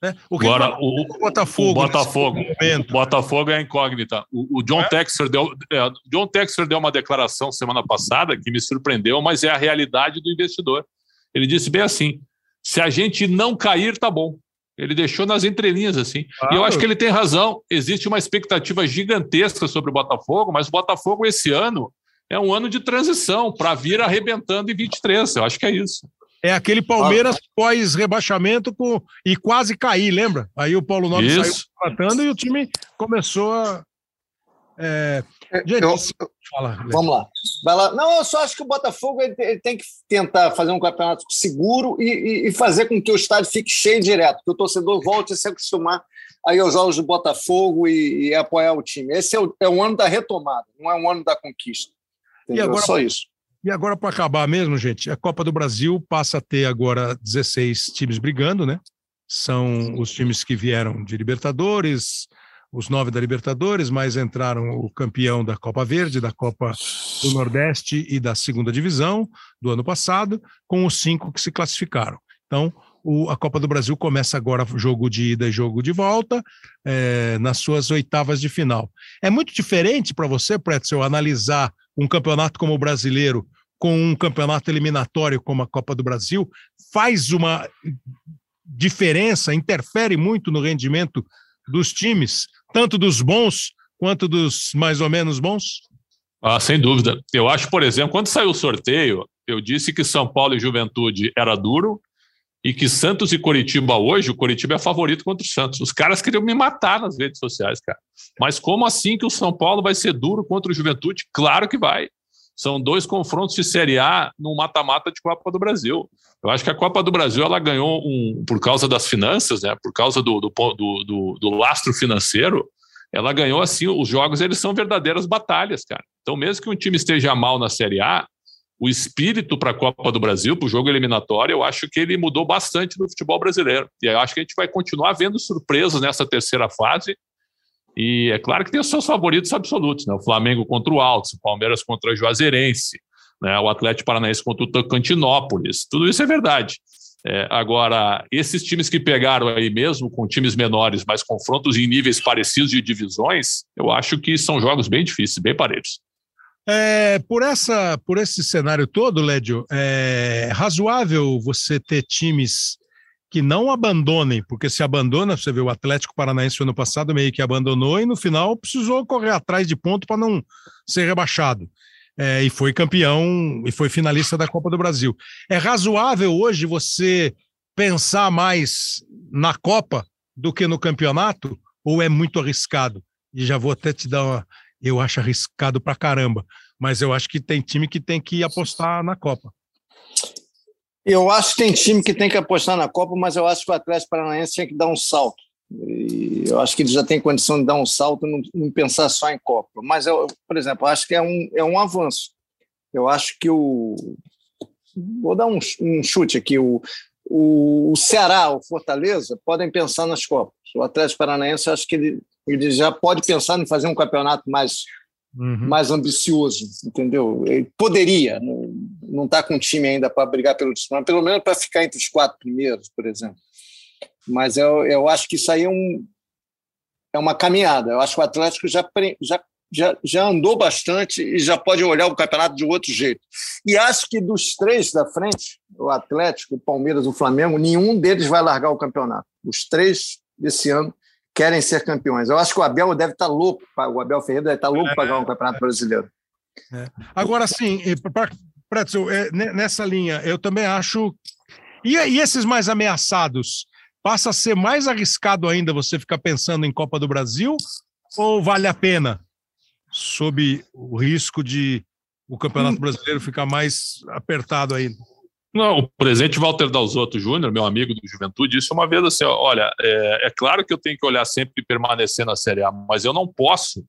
Né? O Agora, o o, o Botafogo. o Botafogo. momento? Botafogo é a incógnita. O, o John, É? Texer deu, é, John Texer deu uma declaração semana passada que me surpreendeu, mas é a realidade do investidor. Ele disse bem assim: se a gente não cair, tá bom. Ele deixou nas entrelinhas assim. E eu Claro. acho que ele tem razão. Existe uma expectativa gigantesca sobre o Botafogo, mas o Botafogo esse ano é um ano de transição para vir arrebentando em 23. Eu acho que é isso. É aquele Palmeiras pós-rebaixamento com... e quase cair, lembra? Aí o Paulo Nobre saiu Isso. tratando e o time começou a. é, Gente, eu, fala, vamos lá. Vai lá. Não, eu só acho que o Botafogo ele, ele tem que tentar fazer um campeonato seguro e, e, e, fazer com que o estádio fique cheio direto, que o torcedor volte a se acostumar aí aos jogos do Botafogo e, e apoiar o time. Esse é o, é o ano da retomada, não é o ano da conquista. Entendeu? E agora, só isso. E agora, para acabar mesmo, gente, a Copa do Brasil passa a ter agora 16 times brigando, né? São os times que vieram de Libertadores, os nove da Libertadores, mas entraram o campeão da Copa Verde, da Copa do Nordeste e da segunda divisão do ano passado, com os cinco que se classificaram. Então, o, a Copa do Brasil começa agora jogo de ida e jogo de volta, é, nas suas oitavas de final. É muito diferente para você, Pretzel, analisar um campeonato como o brasileiro com um campeonato eliminatório como a Copa do Brasil? Faz uma diferença, interfere muito no rendimento dos times? tanto dos bons quanto dos mais ou menos bons? Ah, sem dúvida. Eu acho, por exemplo, quando saiu o sorteio, eu disse que São Paulo e Juventude era duro e que Santos e Coritiba hoje, o Coritiba é favorito contra o Santos. Os caras queriam me matar nas redes sociais, cara. Mas como assim que o São Paulo vai ser duro contra o Juventude? Claro que vai. São dois confrontos de Série A no mata-mata de Copa do Brasil. Eu acho que a Copa do Brasil ela ganhou um, por causa das finanças, né? Por causa do, do, do, do, lastro financeiro, ela ganhou assim. Os jogos eles são verdadeiras batalhas, cara. Então, mesmo que um time esteja mal na Série A, o espírito para a Copa do Brasil, para o jogo eliminatório, eu acho que ele mudou bastante no futebol brasileiro. E eu acho que a gente vai continuar vendo surpresas nessa terceira fase e é claro que tem os seus favoritos absolutos, né? O Flamengo contra o Altos, o Palmeiras contra o Juazeirense, né? o Atlético Paranaense contra o Tocantinópolis. Tudo isso é verdade. É, agora, esses times que pegaram aí mesmo, com times menores, mas confrontos em níveis parecidos de divisões, eu acho que são jogos bem difíceis, bem parelhos. É, por, essa, por esse cenário todo, Lédio, é razoável você ter times que não abandonem, porque se abandona, você vê o Atlético Paranaense ano passado meio que abandonou e no final precisou correr atrás de ponto para não ser rebaixado. É, e foi campeão e foi finalista da Copa do Brasil. É razoável hoje você pensar mais na Copa do que no campeonato ou é muito arriscado? E já vou até te dar uma. Eu acho arriscado para caramba, mas eu acho que tem time que tem que apostar na Copa. Eu acho que tem time que tem que apostar na Copa, mas eu acho que o Atlético Paranaense tinha que dar um salto. E eu acho que ele já tem condição de dar um salto não, não, pensar só em Copa. Mas, eu, por exemplo, eu acho que é um, é um avanço. Eu acho que o. Vou dar um, um chute aqui. O, o, Ceará, o Fortaleza, podem pensar nas Copas. O Atlético Paranaense, acho que ele, ele já pode pensar em fazer um campeonato mais uhum. mais ambicioso, entendeu? Ele poderia, não está com time ainda para brigar pelo título, pelo menos para ficar entre os quatro primeiros, por exemplo. Mas eu, eu acho que isso aí é, um, é uma caminhada. Eu acho que o Atlético já, já, já, já andou bastante e já pode olhar o campeonato de outro jeito. E acho que dos três da frente, o Atlético, o Palmeiras, o Flamengo, nenhum deles vai largar o campeonato. Os três desse ano querem ser campeões. Eu acho que o Abel deve estar louco, o Abel Ferreira deve estar louco para ganhar um campeonato brasileiro. É. Agora, sim, Pretzel, é, nessa linha, eu também acho. E, e esses mais ameaçados? Passa a ser mais arriscado ainda você ficar pensando em Copa do Brasil? Ou vale a pena, sob o risco de o Campeonato hum. Brasileiro ficar mais apertado ainda? Não, o presidente Walter Dalzotto Júnior, meu amigo do Juventude, disse uma vez assim: olha, é, é, claro que eu tenho que olhar sempre e permanecer na Série A, mas eu não posso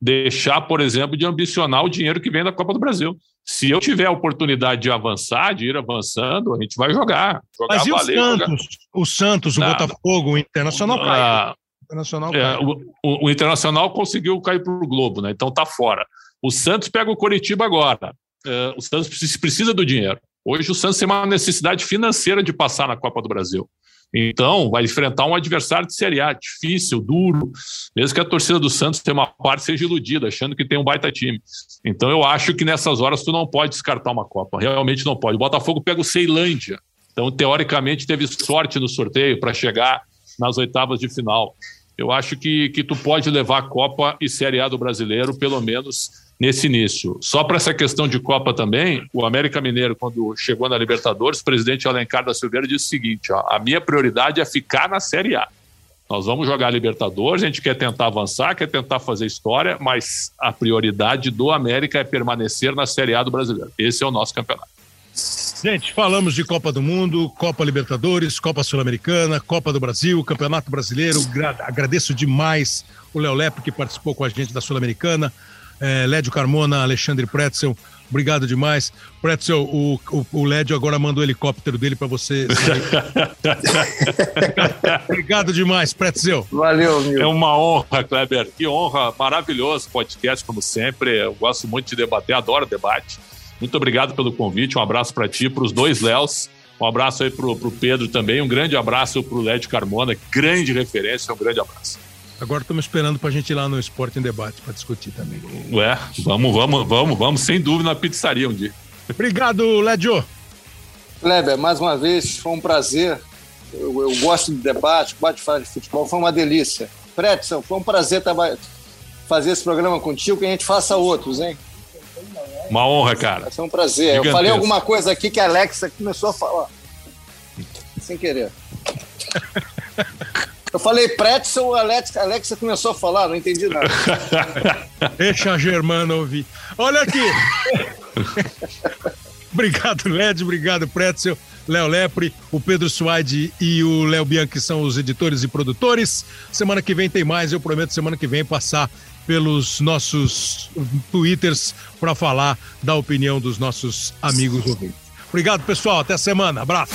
deixar, por exemplo, de ambicionar o dinheiro que vem da Copa do Brasil. Se eu tiver a oportunidade de avançar, de ir avançando, a gente vai jogar. jogar mas e valer, o Santos, jogar. o Santos, o Botafogo, o Internacional ah, Internacional, é, o, o, Internacional conseguiu cair para o Globo, né? então tá fora. O Santos pega o Coritiba agora. É, o Santos precisa do dinheiro. Hoje o Santos tem uma necessidade financeira de passar na Copa do Brasil. Então, vai enfrentar um adversário de Série A, difícil, duro, mesmo que a torcida do Santos tenha uma parte seja iludida, achando que tem um baita time. Então, eu acho que nessas horas tu não pode descartar uma Copa, realmente não pode. O Botafogo pega o Ceilândia, então, teoricamente, teve sorte no sorteio para chegar nas oitavas de final. Eu acho que, que tu pode levar a Copa e Série A do brasileiro, pelo menos nesse início. Só para essa questão de Copa também, o América Mineiro, quando chegou na Libertadores, o presidente Alencar da Silveira disse o seguinte: ó, a minha prioridade é ficar na Série A. Nós vamos jogar Libertadores, a gente quer tentar avançar, quer tentar fazer história, mas a prioridade do América é permanecer na Série A do Brasileiro. Esse é o nosso campeonato. Gente, falamos de Copa do Mundo, Copa Libertadores, Copa Sul-Americana, Copa do Brasil, Campeonato Brasileiro. Gra agradeço demais o Léo Lepre, que participou com a gente da Sul-Americana, é, Lédio Carmona, Alexandre Pretzel, Obrigado demais. Pretzel, o, o, o Lédio agora manda o helicóptero dele para você. Obrigado demais, Pretzel. Valeu, meu. É uma honra, Kleber. Que honra. Maravilhoso podcast, como sempre. Eu gosto muito de debater, adoro debate. Muito obrigado pelo convite. Um abraço para ti, para os dois Léos. Um abraço aí para o Pedro também. Um grande abraço para o Lédio Carmona. Grande referência. Um grande abraço. Agora estamos esperando para a gente ir lá no Esporte em Debate para discutir também. Ué, vamos, vamos, vamos, vamos, sem dúvida na pizzaria um dia. Obrigado, Lédio. Kleber, mais uma vez, foi um prazer. Eu, eu gosto de debate, gosto de falar de futebol, foi uma delícia. Pretzel, foi um prazer fazer esse programa contigo, que a gente faça outros, hein? Uma honra, cara. Vai ser um prazer. Gigantesco. Eu falei alguma coisa aqui que a Alexa começou a falar. Sem querer. Eu falei pretzel, a Alexa, Alexa começou a falar, não entendi nada. Deixa a Germana ouvir. Olha aqui. obrigado, Led, obrigado, Pretzel, Léo Lepre, o Pedro Suaide e o Léo Bianchi são os editores e produtores. Semana que vem tem mais, eu prometo semana que vem passar pelos nossos twitters para falar da opinião dos nossos amigos ouvintes. Obrigado, pessoal. Até semana. Abraço.